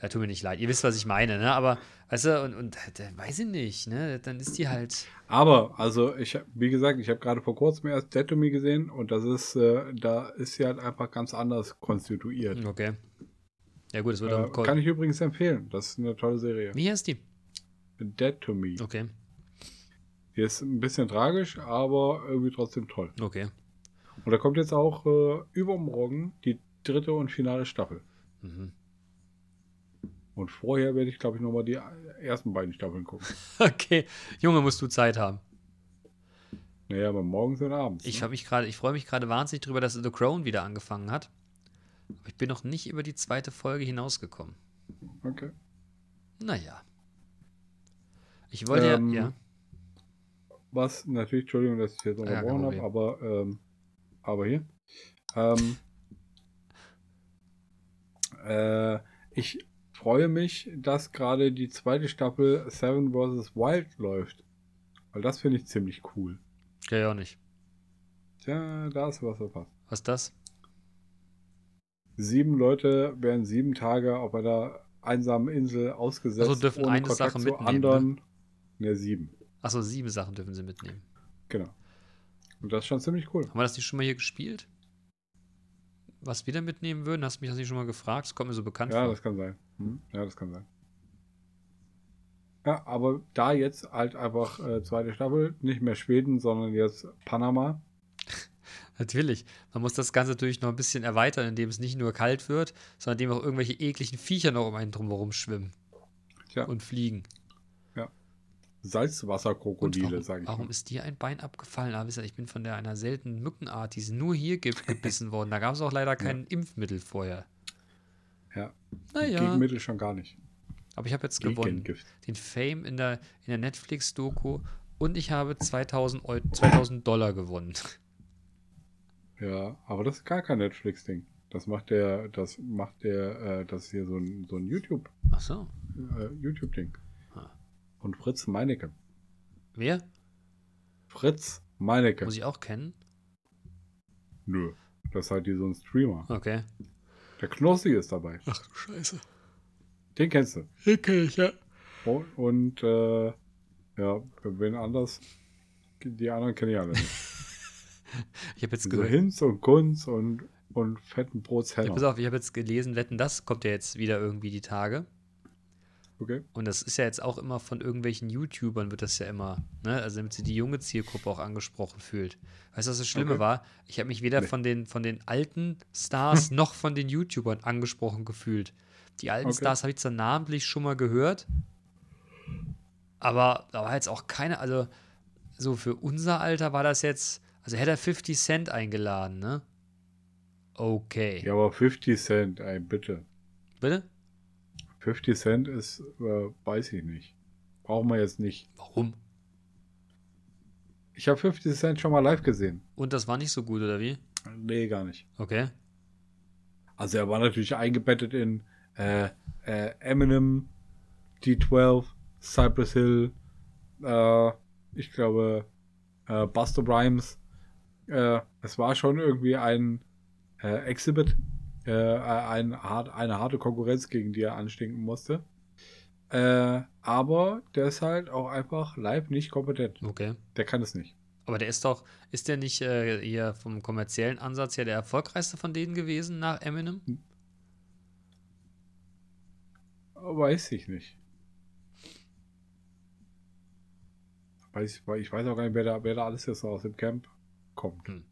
Ja, tut mir nicht leid. Ihr wisst, was ich meine, ne? Aber, weißt du, und, und äh, weiß ich nicht, ne? Dann ist die halt. Aber, also, ich, wie gesagt, ich habe gerade vor kurzem erst Dead to Me gesehen und das ist, äh, da ist sie halt einfach ganz anders konstituiert. Okay. Ja, gut, es wird Äh, auch. kann ich übrigens empfehlen. Das ist eine tolle Serie. Wie heißt die? Dead to Me. Okay. Die ist ein bisschen tragisch, aber irgendwie trotzdem toll. Okay. Und da kommt jetzt auch äh, übermorgen die dritte und finale Staffel. Mhm. Und vorher werde ich, glaube ich, nochmal die ersten beiden Staffeln gucken. Okay. Junge, musst du Zeit haben. Naja, aber morgens und abends. Ich ne? habe mich ich freue mich gerade wahnsinnig drüber, dass The Crown wieder angefangen hat. Aber ich bin noch nicht über die zweite Folge hinausgekommen. Okay. Naja. Ich wollte Ähm, ja, ja. Was natürlich, Entschuldigung, dass ich jetzt Ja, unterbrochen habe, Problem. aber, ähm, aber hier. Ähm, äh, ich freue mich, dass gerade die zweite Staffel Seven vs. Wild läuft. Weil das finde ich ziemlich cool. Ja, ja auch nicht. Tja, da ist was verpasst. Was ist das? Sieben Leute werden sieben Tage auf einer einsamen Insel ausgesetzt. Also dürfen eine Sache zu mitnehmen, anderen. Ne, sieben. Achso, sieben Sachen dürfen sie mitnehmen. Genau. Und das ist schon ziemlich cool. Haben wir das nicht schon mal hier gespielt? Was wir da mitnehmen würden? Hast du mich das nicht schon mal gefragt? Das kommt mir so bekannt Ja, vor. das kann sein. Hm? Ja, das kann sein. Ja, aber da jetzt halt einfach äh, zweite Staffel, nicht mehr Schweden, sondern jetzt Panama. Natürlich. Man muss das Ganze natürlich noch ein bisschen erweitern, indem es nicht nur kalt wird, sondern indem auch irgendwelche ekligen Viecher noch um einen drumherum schwimmen Tja, und fliegen. Salzwasserkrokodile, sage ich. warum mal. ist dir ein Bein abgefallen? Ah, ihr, ich bin von der einer seltenen Mückenart, die ist nur hier ge gebissen worden. Da gab es auch leider kein Impfmittel vorher. Ja, Naja, Gegenmittel schon gar nicht. aber ich habe jetzt gewonnen. Den Fame in der, in der Netflix-Doku und ich habe 2000, Eu 2000 Dollar gewonnen. Ja, aber das ist gar kein Netflix-Ding. Das macht der, das macht der, äh, das ist hier so ein, so ein YouTube, Ach so. äh, YouTube-Ding. Und Fritz Meinecke. Wer? Fritz Meinecke. Muss ich auch kennen? Nö. Das ist halt hier so ein Streamer. Okay. Der Knossi ist dabei. Ach du Scheiße. Den kennst du. Den kenn ich, ja. Und, und äh, ja, wen anders? Die anderen kenne ich alle nicht. Ich habe jetzt So gehört. Hinz und Kunz und, und fetten Brots Ja, pass auf, ich habe jetzt gelesen, wetten, das kommt ja jetzt wieder irgendwie die Tage. Okay. Und das ist ja jetzt auch immer von irgendwelchen YouTubern, wird das ja immer, ne? Also damit sie die junge Zielgruppe auch angesprochen fühlt. Weißt du, was das Schlimme Okay. war? Ich habe mich weder Nee. von, den, von den alten Stars noch von den YouTubern angesprochen gefühlt. Die alten Okay. Stars habe ich zwar namentlich schon mal gehört, aber da war jetzt auch keine, also so für unser Alter war das jetzt, also hätte er 50 Cent eingeladen, ne? Okay. Ja, aber 50 Cent, ey, bitte. Bitte? 50 Cent ist, äh, weiß ich nicht. Brauchen wir jetzt nicht. Warum? Ich habe 50 Cent schon mal live gesehen. Und das war nicht so gut, oder wie? Nee, gar nicht. Okay. Also er war natürlich eingebettet in äh, äh, Eminem, D12, Cypress Hill, äh, ich glaube äh, Buster Rhymes. Äh, es war schon irgendwie ein äh, Exhibit, äh, ein, eine harte Konkurrenz, gegen die er anstinken musste. Äh, aber der ist halt auch einfach live nicht kompetent. Okay. Der kann es nicht. Aber der ist doch, ist der nicht äh, hier vom kommerziellen Ansatz her der erfolgreichste von denen gewesen nach Eminem? Weiß ich nicht. Weiß, ich weiß auch gar nicht, wer da, wer da alles jetzt so aus dem Camp kommt. Hm.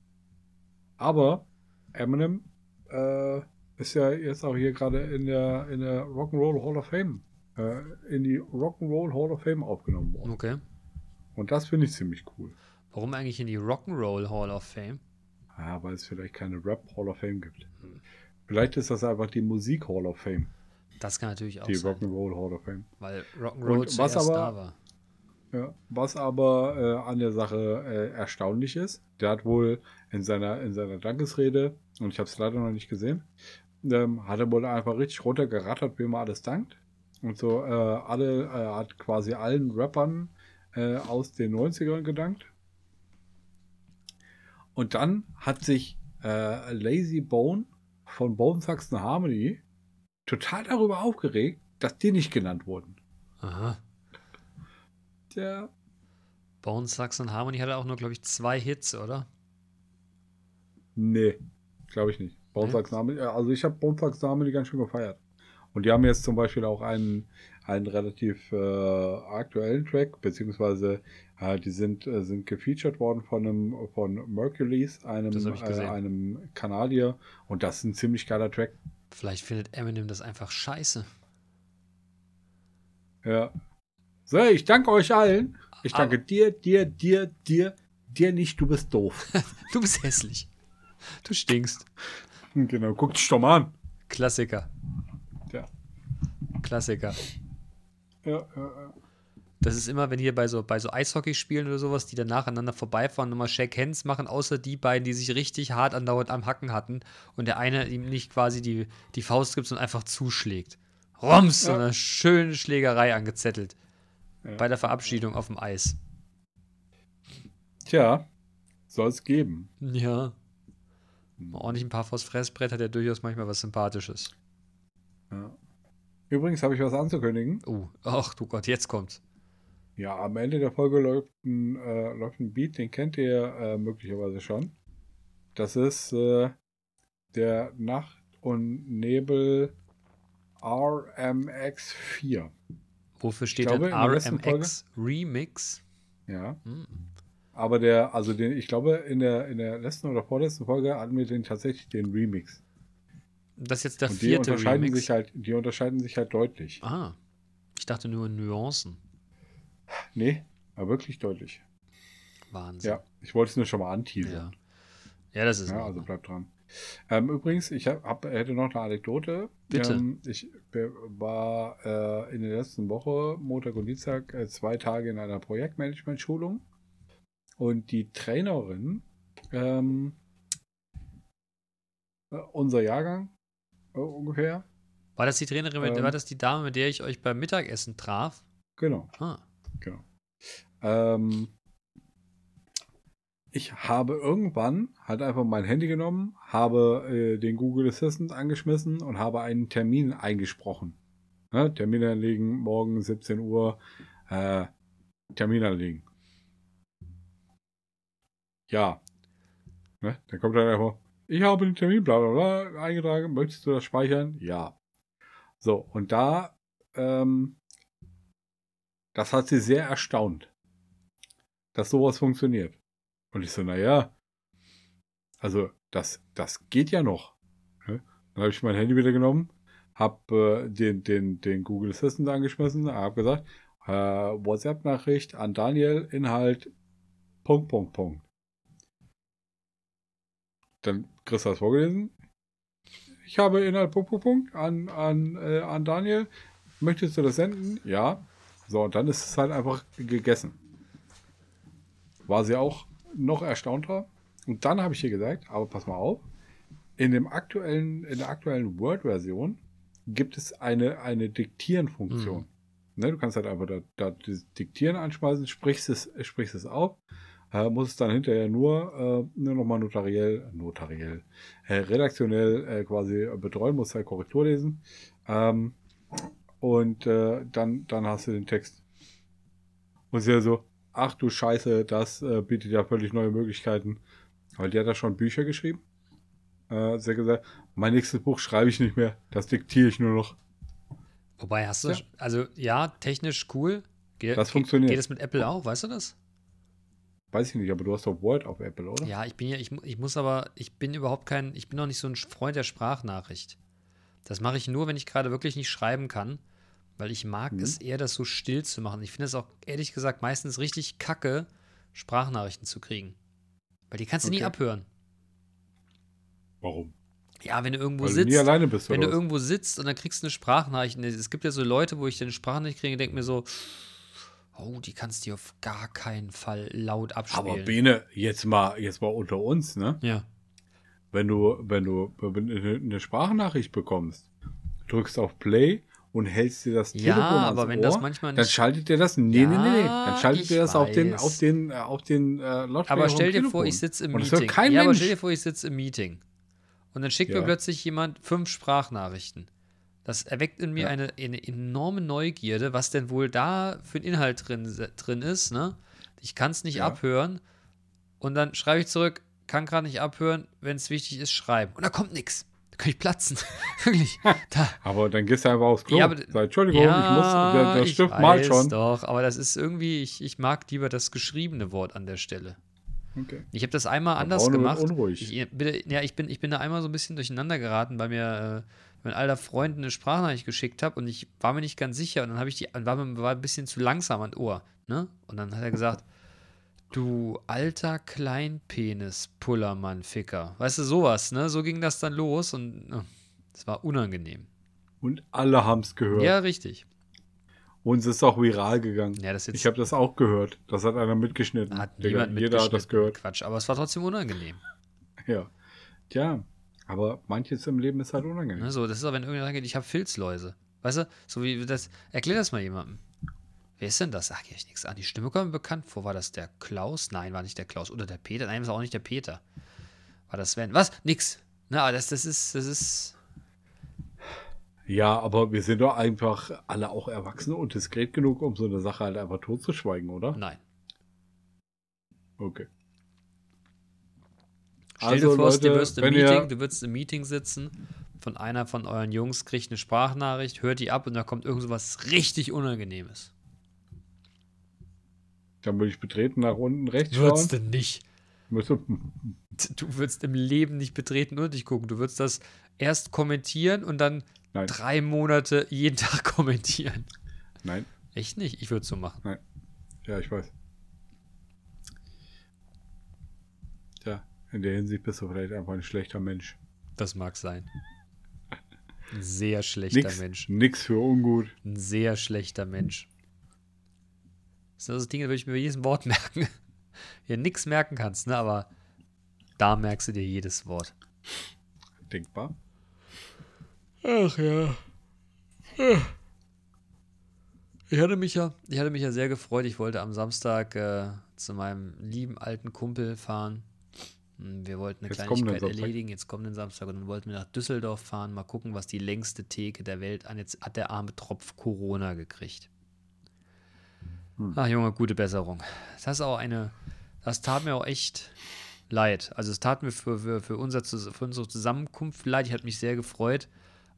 Aber Eminem äh, ist ja jetzt auch hier gerade in der, in der Rock'n'Roll Hall of Fame, äh, in die Rock'n'Roll Hall of Fame aufgenommen worden. Okay. Und das finde ich ziemlich cool. Warum eigentlich in die Rock'n'Roll Hall of Fame? Ja, weil es vielleicht keine Rap Hall of Fame gibt. Hm. Vielleicht ist das einfach die Musik Hall of Fame, Das kann natürlich auch die sein. Rock'n'Roll Hall of Fame. Weil Rock'n'Roll zuerst aber- da war. Ja, was aber äh, an der Sache äh, erstaunlich ist, der hat wohl in seiner, in seiner Dankesrede, und ich habe es leider noch nicht gesehen, ähm, hat er wohl einfach richtig runtergerattert, wem er alles dankt. Und so äh, alle, er hat quasi allen Rappern äh, aus den 90ern gedankt. Und dann hat sich äh, Lazy Bone von Bone Saxon Harmony total darüber aufgeregt, dass die nicht genannt wurden. Aha. Der Bone Saxon Harmony hatte auch nur, glaube ich, zwei Hits, oder? Nee, glaube ich nicht. Bone Nee? Thugs Harmony, also ich habe Bone Thugs Harmony ganz schön gefeiert. Und die haben jetzt zum Beispiel auch einen, einen relativ äh, aktuellen Track, beziehungsweise äh, die sind, äh, sind gefeatured worden von einem von Mercury's, einem, äh, einem Kanadier. Und das ist ein ziemlich geiler Track. Vielleicht findet Eminem das einfach scheiße. Ja. So, ich danke euch allen. Ich danke Aber- dir, dir, dir, dir, dir nicht, du bist doof. Du bist hässlich. Du stinkst. genau, guck dich doch mal an. Klassiker. Ja. Klassiker. Ja, ja, ja. Das ist immer, wenn hier bei so, bei so Eishockeyspielen oder sowas, die dann nacheinander vorbeifahren und mal Shake Hands machen, außer die beiden, die sich richtig hart andauernd am Hacken hatten und der eine ihm nicht quasi die, die Faust gibt und einfach zuschlägt. Roms, so Ja. eine schöne Schlägerei angezettelt. Ja. Bei der Verabschiedung auf dem Eis. Tja, soll es geben. Ja. Ordentlich ein paar vors Fressbrett hat ja durchaus manchmal was Sympathisches. Ja. Übrigens habe ich was anzukündigen. Oh, ach du Gott, jetzt kommt's. Ja, am Ende der Folge läuft ein, äh, läuft ein Beat, den kennt ihr äh, möglicherweise schon. Das ist äh, der Nacht- und Nebel RMX4. Wofür steht glaube, letzten RMX Remix? Ja, Hm. aber der, also den, ich glaube, in der, in der letzten oder vorletzten Folge hatten wir den tatsächlich den Remix. Das ist jetzt der und die vierte unterscheiden Remix. sich halt, die unterscheiden sich halt deutlich. ah, ich dachte nur in Nuancen. Nee, aber wirklich deutlich. Wahnsinn. Ja, ich wollte es nur schon mal anteasern. Ja, ja das ist Ja, also bleibt dran. Ähm, übrigens, ich hab, hab, hätte noch eine Anekdote. Bitte. Ähm, ich war äh, in der letzten Woche, Montag und Dienstag, äh, zwei Tage in einer Projektmanagement-Schulung. Und die Trainerin, ähm, äh, unser Jahrgang äh, ungefähr, War das die Trainerin, mit, Ähm. war das die Dame, mit der ich euch beim Mittagessen traf? genau, Ah, genau. Ähm, ich habe irgendwann halt einfach mein Handy genommen, habe äh, den Google Assistant angeschmissen und habe einen Termin eingesprochen. Ne? Termin anlegen, morgen 17 Uhr, äh, Termin anlegen. Ja. Ne? Dann kommt dann einfach, ich habe den Termin bla bla bla eingetragen, möchtest du das speichern? Ja. So, und da ähm, das hat sie sehr erstaunt, dass sowas funktioniert. Und ich so, naja, also das, das geht ja noch. Ne? Dann habe ich mein Handy wieder genommen, habe äh, den, den, den Google Assistant angeschmissen, habe gesagt, äh, WhatsApp-Nachricht an Daniel, Inhalt, Punkt, Punkt, Punkt. Dann Chris hat es vorgelesen. Ich habe Inhalt, Punkt, Punkt, Punkt an, an, äh, an Daniel. Möchtest du das senden? Ja. So, und dann ist es halt einfach gegessen. War sie auch noch erstaunter. Und dann habe ich ihr gesagt, aber pass mal auf, in, dem aktuellen, in der aktuellen Word-Version gibt es eine, eine Diktieren-Funktion. Mhm. Ne, du kannst halt einfach da, da das Diktieren anschmeißen, sprichst es, sprichst es auf, äh, muss es dann hinterher nur, äh, nur nochmal notariell, notariell, äh, redaktionell äh, quasi betreuen, musst halt Korrektur lesen. Ähm, und äh, dann, dann hast du den Text. Und sie so, ach du Scheiße, das äh, bietet ja völlig neue Möglichkeiten. Weil die hat da schon Bücher geschrieben. Äh, sie hat gesagt, mein nächstes Buch schreibe ich nicht mehr, das diktiere ich nur noch. Wobei hast du, ja. also ja, technisch cool. Ge das funktioniert. Geht es mit Apple auch, weißt du das? Weiß ich nicht, aber du hast doch Word auf Apple, oder? Ja, ich bin ja, ich, ich muss aber, ich bin überhaupt kein, ich bin noch nicht so ein Freund der Sprachnachricht. Das mache ich nur, wenn ich gerade wirklich nicht schreiben kann, weil ich mag mhm. es eher, das so still zu machen. Ich finde es auch ehrlich gesagt meistens richtig kacke, Sprachnachrichten zu kriegen. Weil die kannst du okay. nie abhören. Warum? Ja, wenn du irgendwo Weil sitzt. Du nie alleine bist, wenn du was? irgendwo sitzt und dann kriegst du eine Sprachnachricht. Es gibt ja so Leute, wo ich dann eine Sprachnachricht kriege und denke mir so, oh, die kannst du auf gar keinen Fall laut abspielen. Aber Bene, jetzt mal, jetzt mal unter uns, ne? Ja. Wenn du, wenn du eine Sprachnachricht bekommst, drückst auf Play und hältst dir das Telefon ja, aber wenn Ohr, das manchmal nicht dann schaltet dir das nee, ja, nee, nee, nee, dann schaltet dir das weiß. auf den auf den auf den äh, Lautsprecher Aber stell dir vor, ich sitze im Meeting. Kein ja, Mensch. aber stell dir vor, ich sitze im Meeting und dann schickt ja. mir plötzlich jemand fünf Sprachnachrichten. Das erweckt in mir ja. eine, eine, enorme Neugierde, was denn wohl da für ein Inhalt drin, drin ist. Ne? Ich kann es nicht ja. abhören. Und dann schreibe ich zurück, kann gerade nicht abhören, wenn es wichtig ist, schreiben. Und da kommt nichts. Da kann ich platzen. Wirklich. Da. Aber dann gehst du einfach aufs Klo. Ja, aber, Sag, Entschuldigung, ja, ich muss, der, der Stift mal schon. doch, aber das ist irgendwie, ich, ich mag lieber das geschriebene Wort an der Stelle. Okay. Ich habe das einmal anders gemacht. Unruhig. Ich, bitte, ja, ich bin, ich bin da einmal so ein bisschen durcheinander geraten, weil mir äh, mein alter Freund eine Sprachnachricht geschickt habe und ich war mir nicht ganz sicher und dann habe ich die, war mir war ein bisschen zu langsam an Ohr, ne? Und dann hat er gesagt, du alter Kleinpenis Pullermann Ficker. Weißt du sowas, ne? So ging das dann los und es oh, war unangenehm. Und alle haben es gehört. Ja, richtig. Und es ist auch viral gegangen. Ja, das jetzt ich habe das auch gehört. Das hat einer mitgeschnitten. Hat Digga, jeder hat das gehört. Quatsch, aber es war trotzdem unangenehm. Ja. Tja, aber manches im Leben ist halt unangenehm. Ne, so, das ist auch, wenn irgendjemand sagt, ich habe Filzläuse. Weißt du, so wie das. Erklär das mal jemandem. Wer ist denn das? Sag ich nichts an. Die Stimme kommt mir bekannt vor. War das der Klaus? Nein, war nicht der Klaus. Oder der Peter? Nein, war auch nicht der Peter. War das Sven? Was? Nix. Na, das, das ist, das ist. Ja, aber wir sind doch einfach alle auch erwachsen und diskret genug, um so eine Sache halt einfach totzuschweigen, oder? Nein. Okay. Stell also, dir vor, Leute, du, wirst im Meeting, du würdest im Meeting sitzen, von einer von euren Jungs kriegt eine Sprachnachricht, hört die ab und da kommt irgend so was richtig Unangenehmes. Dann würde ich betreten nach unten rechts Würdest schauen. du nicht. Du würdest im Leben nicht betreten und dich gucken. Du würdest das erst kommentieren und dann Nein. drei Monate jeden Tag kommentieren. Nein. Echt nicht? Ich würde es so machen. Nein. Ja, ich weiß. Tja, in der Hinsicht bist du vielleicht einfach ein schlechter Mensch. Das mag sein. Ein sehr schlechter nix, Mensch. Nix für ungut. Ein sehr schlechter Mensch. Das sind also Dinge, die würde ich mir jedes Wort merken. Hier nichts merken kannst, ne? Aber da merkst du dir jedes Wort. Denkbar. Ach ja. Ich hatte mich ja, ich hatte mich ja sehr gefreut. Ich wollte am Samstag äh, zu meinem lieben alten Kumpel fahren. Hm, wir wollten eine Jetzt Kleinigkeit erledigen. Jetzt kommt den Samstag und dann wollten wir nach Düsseldorf fahren. Mal gucken, was die längste Theke der Welt an. Jetzt hat der arme Tropf Corona gekriegt. Hm. Ach Junge, gute Besserung. Das ist auch eine, das tat mir auch echt leid. Also es tat mir für, für, für, unser, für unsere Zusammenkunft leid. Ich hatte mich sehr gefreut.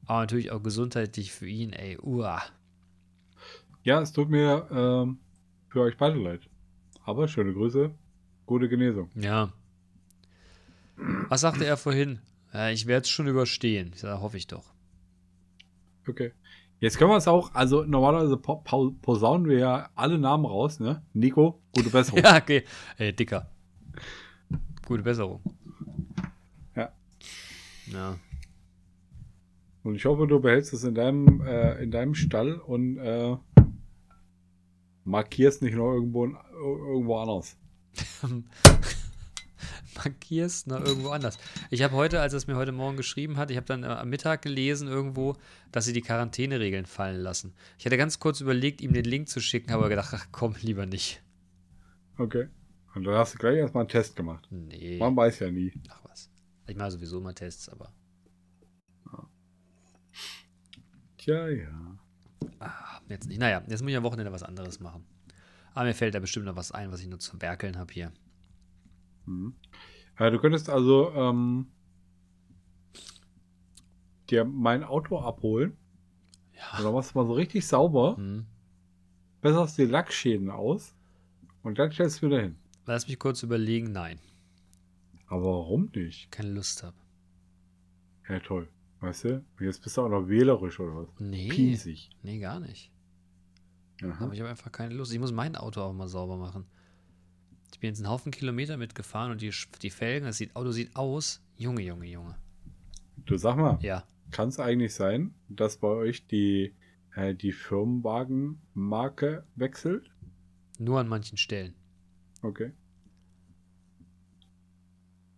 Aber natürlich auch gesundheitlich für ihn, ey, uah. Ja, es tut mir ähm, für euch beide leid. Aber schöne Grüße, gute Genesung. Ja. Was sagte er vorhin? Ja, ich werde es schon überstehen. Ich sage, hoffe ich doch. Okay. Jetzt können wir es auch, also normalerweise po po posaunen wir ja alle Namen raus, ne? Nico, gute Besserung. Ja, okay. Ey, Dicker. Gute Besserung. Ja. Ja. Und ich hoffe, du behältst es in deinem, äh, in deinem Stall und äh, markierst nicht noch irgendwo, irgendwo anders. Markierst noch irgendwo anders. Ich habe heute, als es mir heute Morgen geschrieben hat, ich habe dann äh, am Mittag gelesen irgendwo, dass sie die Quarantäneregeln fallen lassen. Ich hatte ganz kurz überlegt, ihm den Link zu schicken, habe aber gedacht, ach komm, lieber nicht. Okay. Und dann hast du gleich erstmal einen Test gemacht. Nee. Man weiß ja nie. Ach was. Ich mache sowieso mal Tests, aber. Tja, ja. Ah, jetzt nicht. Naja, jetzt muss ich am Wochenende was anderes machen. Aber mir fällt da bestimmt noch was ein, was ich nur zum Werkeln habe hier. Mhm. Äh, du könntest also ähm, dir mein Auto abholen. Ja. Und dann machst du mal so richtig sauber. Hm. Besserst die Lackschäden aus. Und dann stellst du wieder hin. Lass mich kurz überlegen. Nein, Aber warum nicht? keine Lust habe. Ja, toll. Weißt du? Jetzt bist du auch noch wählerisch oder was? Nee. Piesig. Nee, gar nicht. Aha. Aber ich habe einfach keine Lust. Ich muss mein Auto auch mal sauber machen. Ich bin jetzt einen Haufen Kilometer mitgefahren und die, die Felgen, das sieht, Auto sieht aus. Junge, Junge, Junge. Du sag mal, Ja. kann es eigentlich sein, dass bei euch die, äh, die Firmenwagenmarke wechselt? Nur an manchen Stellen. Okay.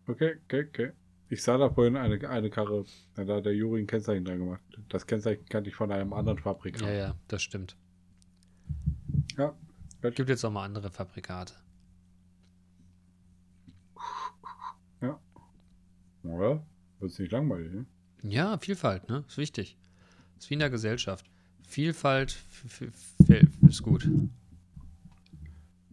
Okay, okay, okay. Ich sah da vorhin eine, eine Karre, da hat der Juri ein Kennzeichen dran gemacht. Das Kennzeichen kannte ich von einem anderen Fabrikat. Ja, ja, das stimmt. Ja. Gibt jetzt auch mal andere Fabrikate. Oder? Wird's nicht langweilig, ne? Ja, Vielfalt, ne? Ist wichtig. Ist wie in der Gesellschaft. Vielfalt ist gut.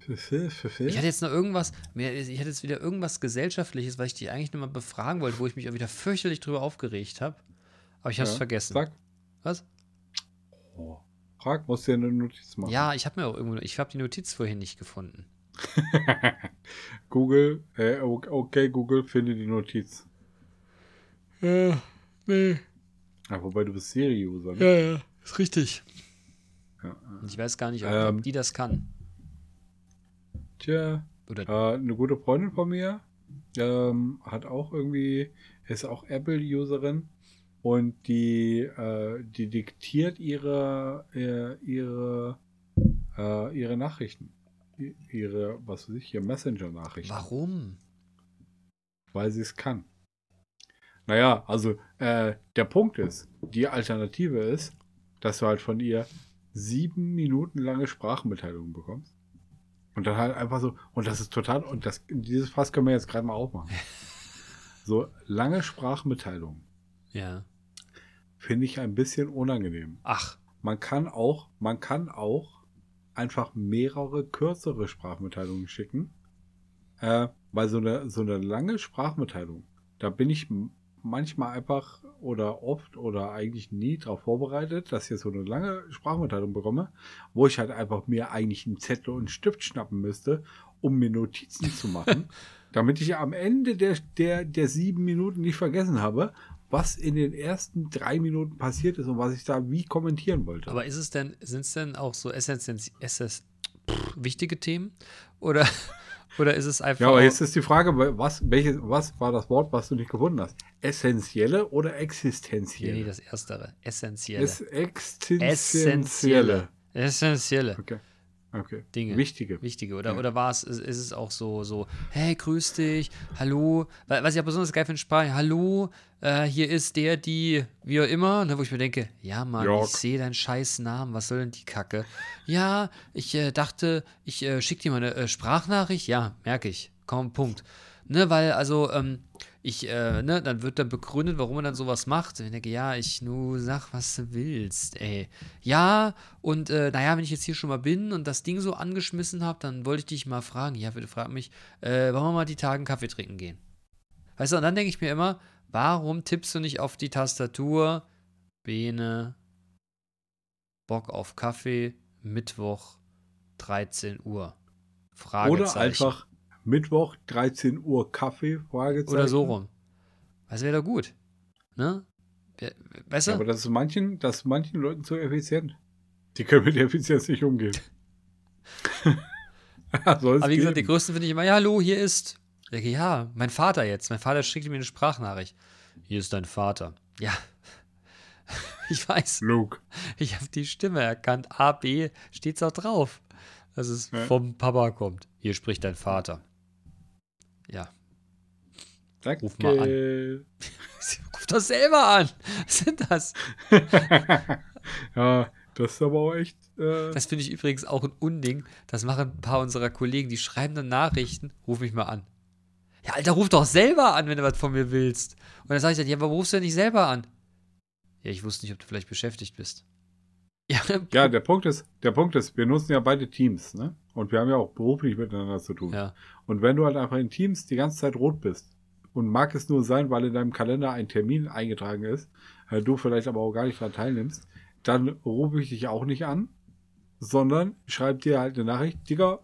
Ich hatte jetzt noch irgendwas, ich hatte jetzt wieder irgendwas Gesellschaftliches, was ich dich eigentlich nur mal befragen wollte, wo ich mich auch wieder fürchterlich drüber aufgeregt habe. Aber ich habe es Ja, vergessen. Sag. Was? Oh. Frag, musst du dir eine Notiz machen. Ja, ich habe mir auch irgendwo, ich habe die Notiz vorhin nicht gefunden. Google, äh, okay, Google, finde die Notiz. Ja, nee, Ja, wobei du bist Siri-User, ne? ja, ja, ist richtig. Ja. Und ich weiß gar nicht, ob Ähm. die das kann. Tja, Oder Äh, eine gute Freundin von mir ähm, hat auch irgendwie, ist auch Apple-Userin und die, äh, die diktiert ihre, äh, ihre, äh, ihre Nachrichten. Ihre, was weiß ich, ihre Messenger-Nachrichten. warum? Weil sie es kann. Naja, also äh, der Punkt ist, die Alternative ist, dass du halt von ihr sieben Minuten lange Sprachmitteilungen bekommst. Und dann halt einfach so, und das ist total, und das, dieses Fass können wir jetzt gerade mal aufmachen. So lange Sprachmitteilungen Ja. finde ich ein bisschen unangenehm. Ach, Man kann auch, man kann auch einfach mehrere kürzere Sprachmitteilungen schicken. Äh, weil so eine, so eine lange Sprachmitteilung, da bin ich manchmal einfach oder oft oder eigentlich nie darauf vorbereitet, dass ich jetzt so eine lange Sprachmitteilung bekomme, wo ich halt einfach mir eigentlich einen Zettel und einen Stift schnappen müsste, um mir Notizen zu machen, damit ich am Ende der, der, der sieben Minuten nicht vergessen habe, was in den ersten drei Minuten passiert ist und was ich da wie kommentieren wollte. aber ist es denn, sind es denn auch so pff, wichtige Themen? Oder, oder ist es einfach. ja, aber jetzt ist die Frage, was, welches, was war das Wort, was du nicht gefunden hast? Essentielle oder existenzielle? nee, das Erstere. Essentielle. Es existenzielle. Essentielle. Essentielle Okay. Okay. Dinge. Wichtige. Wichtige. Oder, Ja. oder war es, ist, ist es auch so, so, hey, grüß dich, hallo. Was ich aber besonders geil finde, Sprache, hallo, äh, hier ist der, die, wie auch immer, ne, wo ich mir denke, ja, Mann, Jörg. ich sehe deinen scheiß Namen, was soll denn die Kacke? Ja, ich äh, dachte, ich äh, schicke dir mal eine äh, Sprachnachricht. Ja, merke ich. Komm, Punkt. Ne, weil, also, ähm, ich, äh, ne, dann wird dann begründet, warum man dann sowas macht. Und ich denke, ja, ich nur sag, was du willst, ey. Ja, und äh, naja, wenn ich jetzt hier schon mal bin und das Ding so angeschmissen habe, dann wollte ich dich mal fragen. Ja, bitte frag mich, äh, wollen wir mal die Tage einen Kaffee trinken gehen? Weißt du, und dann denke ich mir immer, warum tippst du nicht auf die Tastatur, Bene, Bock auf Kaffee, Mittwoch 13 Uhr. Oder Fragezeichen. einfach Mittwoch 13 Uhr Kaffee, Fragezeichen. Oder so rum. Das wäre doch gut. Ne? Du? Ja, aber das ist manchen, das ist manchen Leuten zu effizient. Die können mit der Effizienz nicht umgehen. Aber wie gesagt, die geben. größten finde ich immer, ja, hallo, hier ist. Ich denke, ja, mein Vater jetzt. Mein Vater schickt mir eine Sprachnachricht. Hier ist dein Vater. Ja. Ich weiß, Luke. ich habe die Stimme erkannt. A, B steht's auch drauf, dass es Ja. vom Papa kommt. Hier spricht dein Vater. Ja. Danke. Ruf mal Ruf doch selber an. Was sind das? ja, das ist aber auch echt. Äh, Das finde ich übrigens auch ein Unding. Das machen ein paar unserer Kollegen, die schreiben dann Nachrichten, ruf mich mal an. Ja, Alter, ruf doch selber an, wenn du was von mir willst. Und dann sage ich dann, ja, warum rufst du denn nicht selber an? Ja, ich wusste nicht, ob du vielleicht beschäftigt bist. Ja, ja, der Punkt ist, der Punkt ist, wir nutzen ja beide Teams, ne? Und wir haben ja auch beruflich miteinander zu tun. ja. Und wenn du halt einfach in Teams die ganze Zeit rot bist und mag es nur sein, weil in deinem Kalender ein Termin eingetragen ist, äh, du vielleicht aber auch gar nicht daran teilnimmst, dann rufe ich dich auch nicht an, sondern schreib dir halt eine Nachricht, Digga,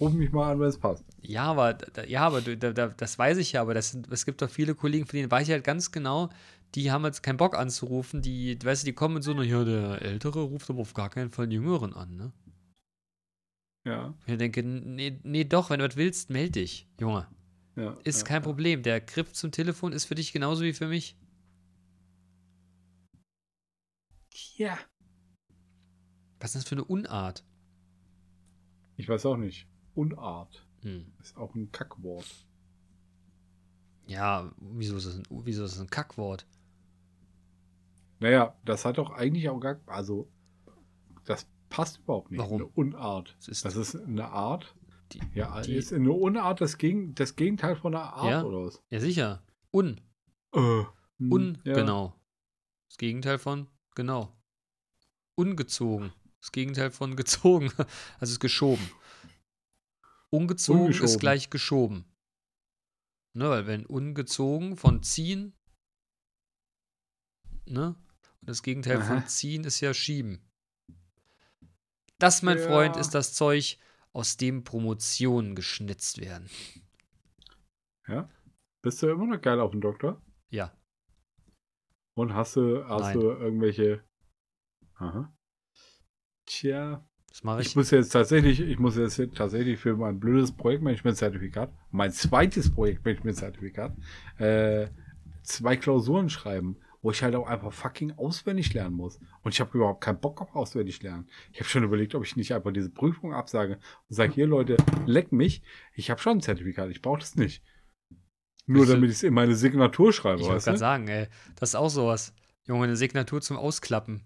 ruf mich mal an, wenn es passt. Ja, aber, ja, aber das weiß ich ja, aber das es gibt doch viele Kollegen, von denen weiß ich halt ganz genau, die haben jetzt keinen Bock anzurufen, die, weißt du, die kommen mit so einer, ja, der Ältere ruft aber auf gar keinen Fall den Jüngeren an, ne? Ja, Ich denke, nee, nee, doch, wenn du was willst, meld dich, Junge. ja. Ist ja, kein Problem. Der Griff zum Telefon ist für dich genauso wie für mich. Ja. Was ist das für eine Unart? Ich weiß auch nicht. Unart Hm. ist auch ein Kackwort. Ja, wieso ist, das ein, wieso ist das ein Kackwort? Naja, das hat doch eigentlich auch gar, also, das passt überhaupt nicht. Warum? Eine Unart. Es ist- das ist eine Art. Die, Ja, die, ist eine Unart das, Gegen, das Gegenteil von einer Art Ja. oder was? ja, sicher. Un. Äh, hm, Un, ja. genau. Das Gegenteil von genau. Ungezogen. Das Gegenteil von gezogen. Also ist geschoben. Ungezogen ist Ungeschoben. gleich geschoben. Ne, weil wenn ungezogen von ziehen, ne? Und das Gegenteil Aha. von ziehen ist ja schieben. Das, mein Ja. Freund, ist das Zeug, aus dem Promotionen geschnitzt werden. Ja? Bist du immer noch geil auf dem Doktor? Ja. Und hast du, hast Nein. du irgendwelche. Aha. Tja. Das mache Ich ich. muss jetzt tatsächlich, ich muss jetzt tatsächlich für mein blödes Projektmanagement-Zertifikat, mein zweites Projektmanagement-Zertifikat, äh, zwei Klausuren schreiben, wo ich halt auch einfach fucking auswendig lernen muss. Und ich habe überhaupt keinen Bock auf auswendig lernen. Ich habe schon überlegt, ob ich nicht einfach diese Prüfung absage und sage, hier Leute, leck mich, ich habe schon ein Zertifikat, ich brauche das nicht. Nur damit ich es in meine Signatur schreibe, Ich wollte gerade sagen, ey, das ist auch sowas. Junge, eine Signatur zum Ausklappen.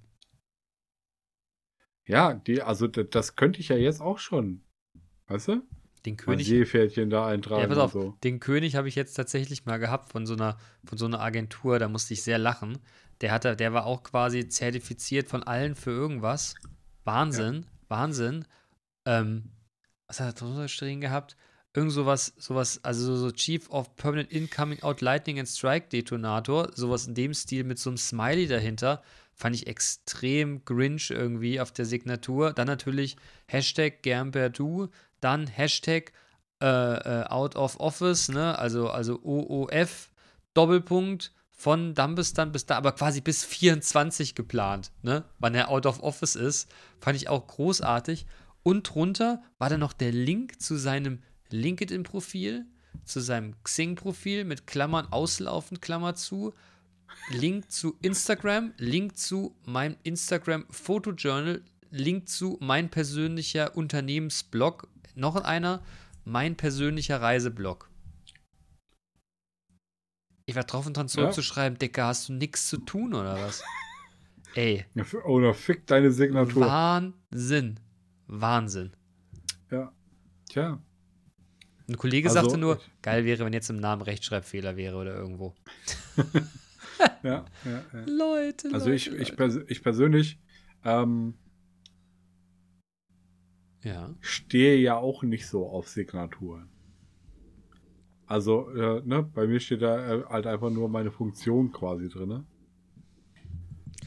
Ja, die, also das, das könnte ich ja jetzt auch schon. Weißt du? Den König, Seepferdchen da eintragen ja, pass auf, so. den König habe ich jetzt tatsächlich mal gehabt von so einer, von so einer Agentur, da musste ich sehr lachen. Der hatte, der war auch quasi zertifiziert von allen für irgendwas. Wahnsinn, Wahnsinn. Ähm, was hat er drunter stehen gehabt? Irgend sowas, sowas, also so Chief of Permanent Incoming Out Lightning and Strike Detonator, sowas in dem Stil mit so einem Smiley dahinter. Fand ich extrem Grinch irgendwie auf der Signatur. Dann natürlich Hashtag Germperdu, dann Hashtag äh, äh, Out of Office, ne? Also, also OOF, Doppelpunkt von Dumbestan bis da, aber quasi bis 24 geplant, ne? Wann er Out of Office ist. Fand ich auch großartig. Und drunter war dann noch der Link zu seinem LinkedIn-Profil, zu seinem Xing-Profil mit Klammern auslaufend, Klammer zu. Link zu Instagram, Link zu meinem Instagram Fotojournal, Link zu mein persönlicher Unternehmensblog, noch einer, mein persönlicher Reiseblog. Ich war drauf und dran zurückzuschreiben, Dicker, hast du nichts zu tun oder was? Ey, Ja, Oder fick deine Signatur. Wahnsinn. Wahnsinn. Ja. Tja. Ein Kollege Also, sagte nur, ich- geil wäre, wenn jetzt im Namen Rechtschreibfehler wäre oder irgendwo. Ja, ja, ja. Leute, Also Leute, ich, ich, Leute. pers ich persönlich ähm, Ja. stehe ja auch nicht so auf Signaturen. Also, äh, ne, bei mir steht da äh, halt einfach nur meine Funktion quasi drin.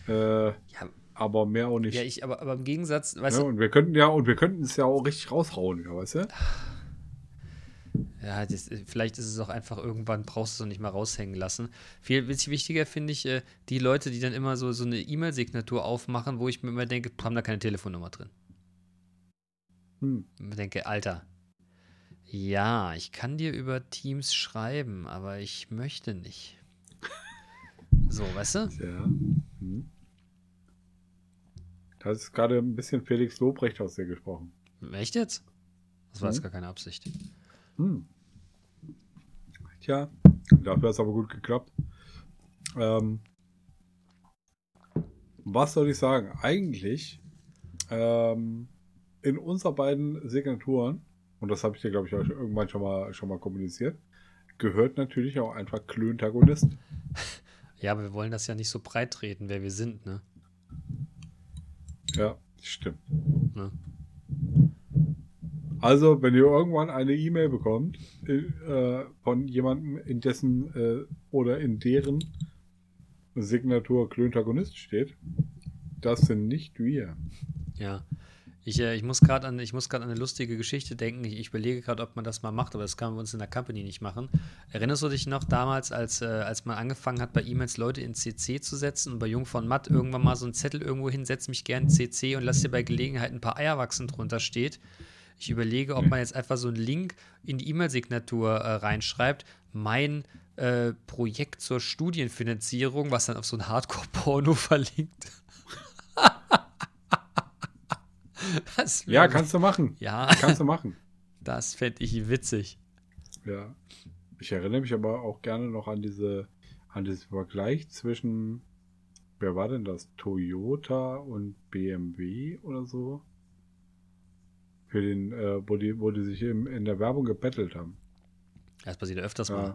Äh, Ja, aber mehr auch nicht. Ja, ich, aber, aber im Gegensatz, weißt ja, du, und wir könnten ja, und wir könnten es ja auch richtig raushauen, ja, weißt du? Ja, das, vielleicht ist es auch einfach irgendwann, brauchst du es nicht mal raushängen lassen. Viel wichtiger finde ich äh, die Leute, die dann immer so, so eine E-Mail-Signatur aufmachen, wo ich mir immer denke, haben da keine Telefonnummer drin. Hm. Ich denke, Alter, ja, ich kann dir über Teams schreiben, aber ich möchte nicht. So, weißt du? Ja. Hm. Da ist gerade ein bisschen Felix Lobrecht aus dir gesprochen. Echt jetzt? Das war jetzt Mhm. gar keine Absicht. Hm. Tja, dafür hat es aber gut geklappt. Ähm, was soll ich sagen? Eigentlich ähm, in unserer beiden Signaturen, und das habe ich dir, glaube ich, auch irgendwann schon mal, schon mal kommuniziert, gehört natürlich auch einfach Klöntagonist. Ja, aber wir wollen das ja nicht so breit treten, wer wir sind, ne? Ja, stimmt. Ne? Also, wenn ihr irgendwann eine E-Mail bekommt äh, von jemandem, in dessen äh, oder in deren Signatur Klöntagonist steht, das sind nicht wir. Ja. Ich, äh, ich muss gerade an, ich muss gerade an eine lustige Geschichte denken. Ich, ich überlege gerade, ob man das mal macht, aber das kann man uns in der Company nicht machen. Erinnerst du dich noch damals, als, äh, als man angefangen hat, bei E-Mails Leute in CC zu setzen und bei Jung von Matt irgendwann mal so einen Zettel irgendwo hinsetzt, mich gern in CC und lass dir bei Gelegenheit ein paar Eier wachsen drunter steht? Ich überlege, ob man jetzt einfach so einen Link in die E-Mail-Signatur äh, reinschreibt. Mein äh, Projekt zur Studienfinanzierung, was dann auf so ein Hardcore-Porno verlinkt. Das wär- Ja, kannst du machen. Ja, Kannst du machen. das fände ich witzig. Ja. Ich erinnere mich aber auch gerne noch an diese, an diesen Vergleich zwischen, wer war denn das? Toyota und BMW oder so? Für den, äh, wo die, wo die sich im, in der Werbung gebettelt haben. Das passiert ja öfters Ja. mal.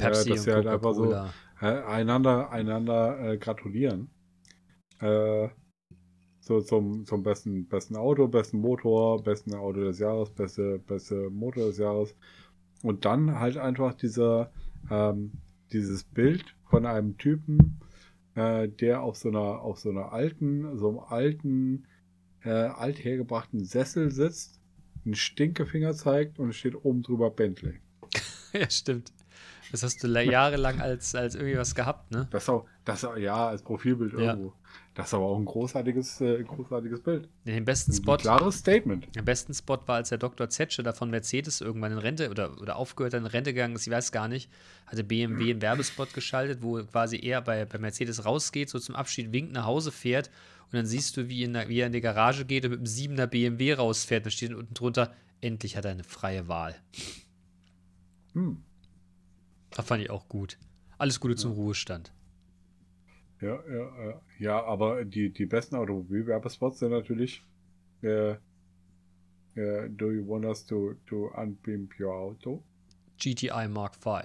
Ja, Pepsi dass und sie halt einfach so äh, einander, einander äh, gratulieren. Äh, so zum, zum besten, besten Auto, besten Motor, besten Auto des Jahres, beste, beste Motor des Jahres. Und dann halt einfach dieser, ähm, dieses Bild von einem Typen, äh, der auf so einer, auf so einer alten, so einem alten, äh, althergebrachten Sessel sitzt, einen Stinkefinger zeigt und steht oben drüber Bentley. ja, stimmt. Das hast du la- jahrelang als, als irgendwie was gehabt, ne? Das ist auch, das auch, ja, als Profilbild Ja. irgendwo. Das ist aber auch ein großartiges, äh, großartiges Bild. Den besten Ein Spot, klares Statement. der besten Spot war, als der Dr. Zetsche da von Mercedes irgendwann in Rente oder, oder aufgehört hat, in Rente gegangen ist, ich weiß gar nicht, hatte BMW einen Werbespot geschaltet, wo quasi er bei, bei Mercedes rausgeht, so zum Abschied winkt, nach Hause fährt und dann siehst du, wie, in wie er in die Garage geht und mit einem 7er BMW rausfährt. Da steht unten drunter, endlich hat er eine freie Wahl. Hm. Das fand ich auch gut. Alles Gute zum Ruhestand. Ja, ja, ja. ja, aber die, die besten Automobilwerbespots sind natürlich äh, äh, Do you want us to, to unpimp your auto? GTI Mark V.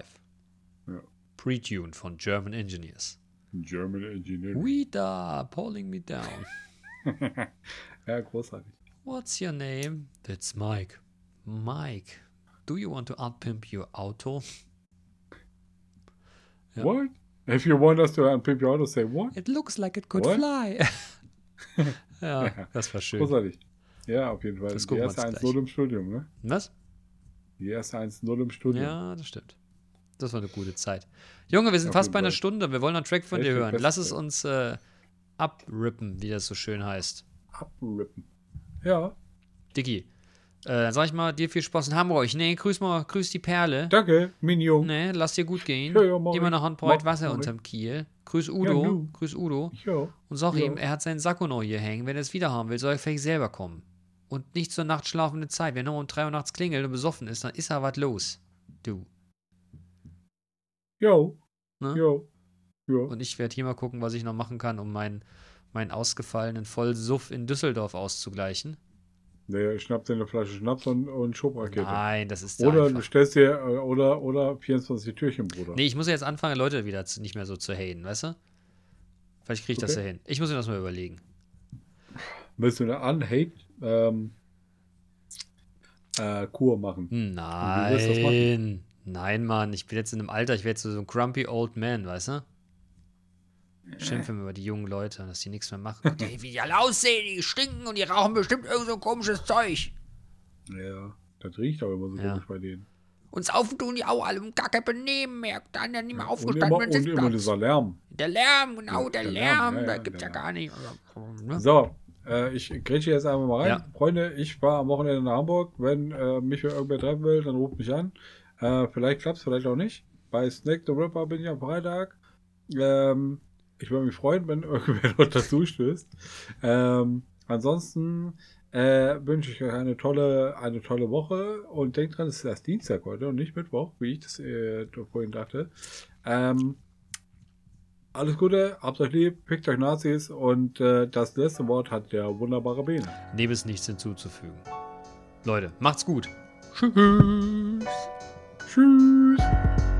Ja. Pre-tuned von German Engineers. German Engineering. We da, pulling me down. ja, großartig. What's your name? That's Mike. Mike, do you want to unpimp your auto? Ja. What? If you want us to unpimp your auto, say what? It looks like it could What? fly. ja, das war schön. Großartig. Ja, auf jeden Fall. Das Die erste uns 1-0 gleich. im Studium, ne? Was? Die erste 1-0 im Studium. Ja, das stimmt. Das war eine gute Zeit. Junge, wir sind Auf fast bei einer. Stunde. Wir wollen einen Track von Echt dir hören. Lass es uns äh, abrippen, wie das so schön heißt. Abrippen. Ja, Dicky, äh, dann sag ich mal, dir viel Spaß in Hamburg. Nee, grüß mal, grüß die Perle. danke, Minion. Nee, lass dir gut gehen. Ja, ja, Immer ich. noch Handbreit Wasser mach unterm Kiel. Grüß Ja, Udo. nu. grüß Udo. Ja. Und sag Ja. ihm, er hat seinen Sakko noch hier hängen. Wenn er es wieder haben will, soll er vielleicht selber kommen. Und nicht zur Nacht schlafende Zeit. Wenn er um 3 Uhr nachts klingelt und besoffen ist, dann ist er was los. Du. Jo. Ne? Jo. Jo. Und ich werde hier mal gucken, was ich noch machen kann, um meinen, meinen ausgefallenen Vollsuff in Düsseldorf auszugleichen. Nee, schnapp dir eine Flasche Schnaps und, und Schubrakete. Nein, das ist Oder du einfach. stellst dir, äh, oder, oder 24 Türchen, Bruder. Nee, ich muss jetzt anfangen, Leute wieder zu, nicht mehr so zu haten, weißt du? Vielleicht kriege ich das Okay. ja hin. Ich muss mir das mal überlegen. Willst du eine Unhate ähm, äh, Kur machen? du das Nein. Nein, Mann. Ich bin jetzt in einem Alter, ich werde jetzt so ein grumpy old man, weißt du? Schimpfen über die jungen Leute, dass die nichts mehr machen. Dir, wie die alle aussehen, die stinken und die rauchen bestimmt irgend so komisches Zeug. Ja, das riecht auch immer so Ja. komisch bei denen. Und saufen tun die auch alle und gar kein Benehmen mehr. Dann ja nicht mehr Und aufgestanden immer, mit und immer dieser Lärm. Der Lärm, genau, der, der Lärm, Lärm, ja, da ja, gibt's ja gar nicht. Ne? So, äh, ich grätsche jetzt einfach mal rein. Ja. Freunde, ich war am Wochenende in Hamburg. Wenn äh, mich wer irgendwer treffen will, dann ruft mich an. Äh, vielleicht klappt es, vielleicht auch nicht. Bei Snack the Ripper bin ich am Freitag. Ähm, ich würde mich freuen, wenn irgendwer dort dazu stößt. Ähm, ansonsten äh, wünsche ich euch eine tolle, eine tolle Woche und denkt dran, es ist erst Dienstag heute und nicht Mittwoch, wie ich das äh, vorhin dachte. Ähm, alles Gute, habt euch lieb, pickt euch Nazis und äh, das letzte Wort hat der wunderbare Bene. Dem ist nichts hinzuzufügen. Leute, macht's gut. Tschüss. Tschüss.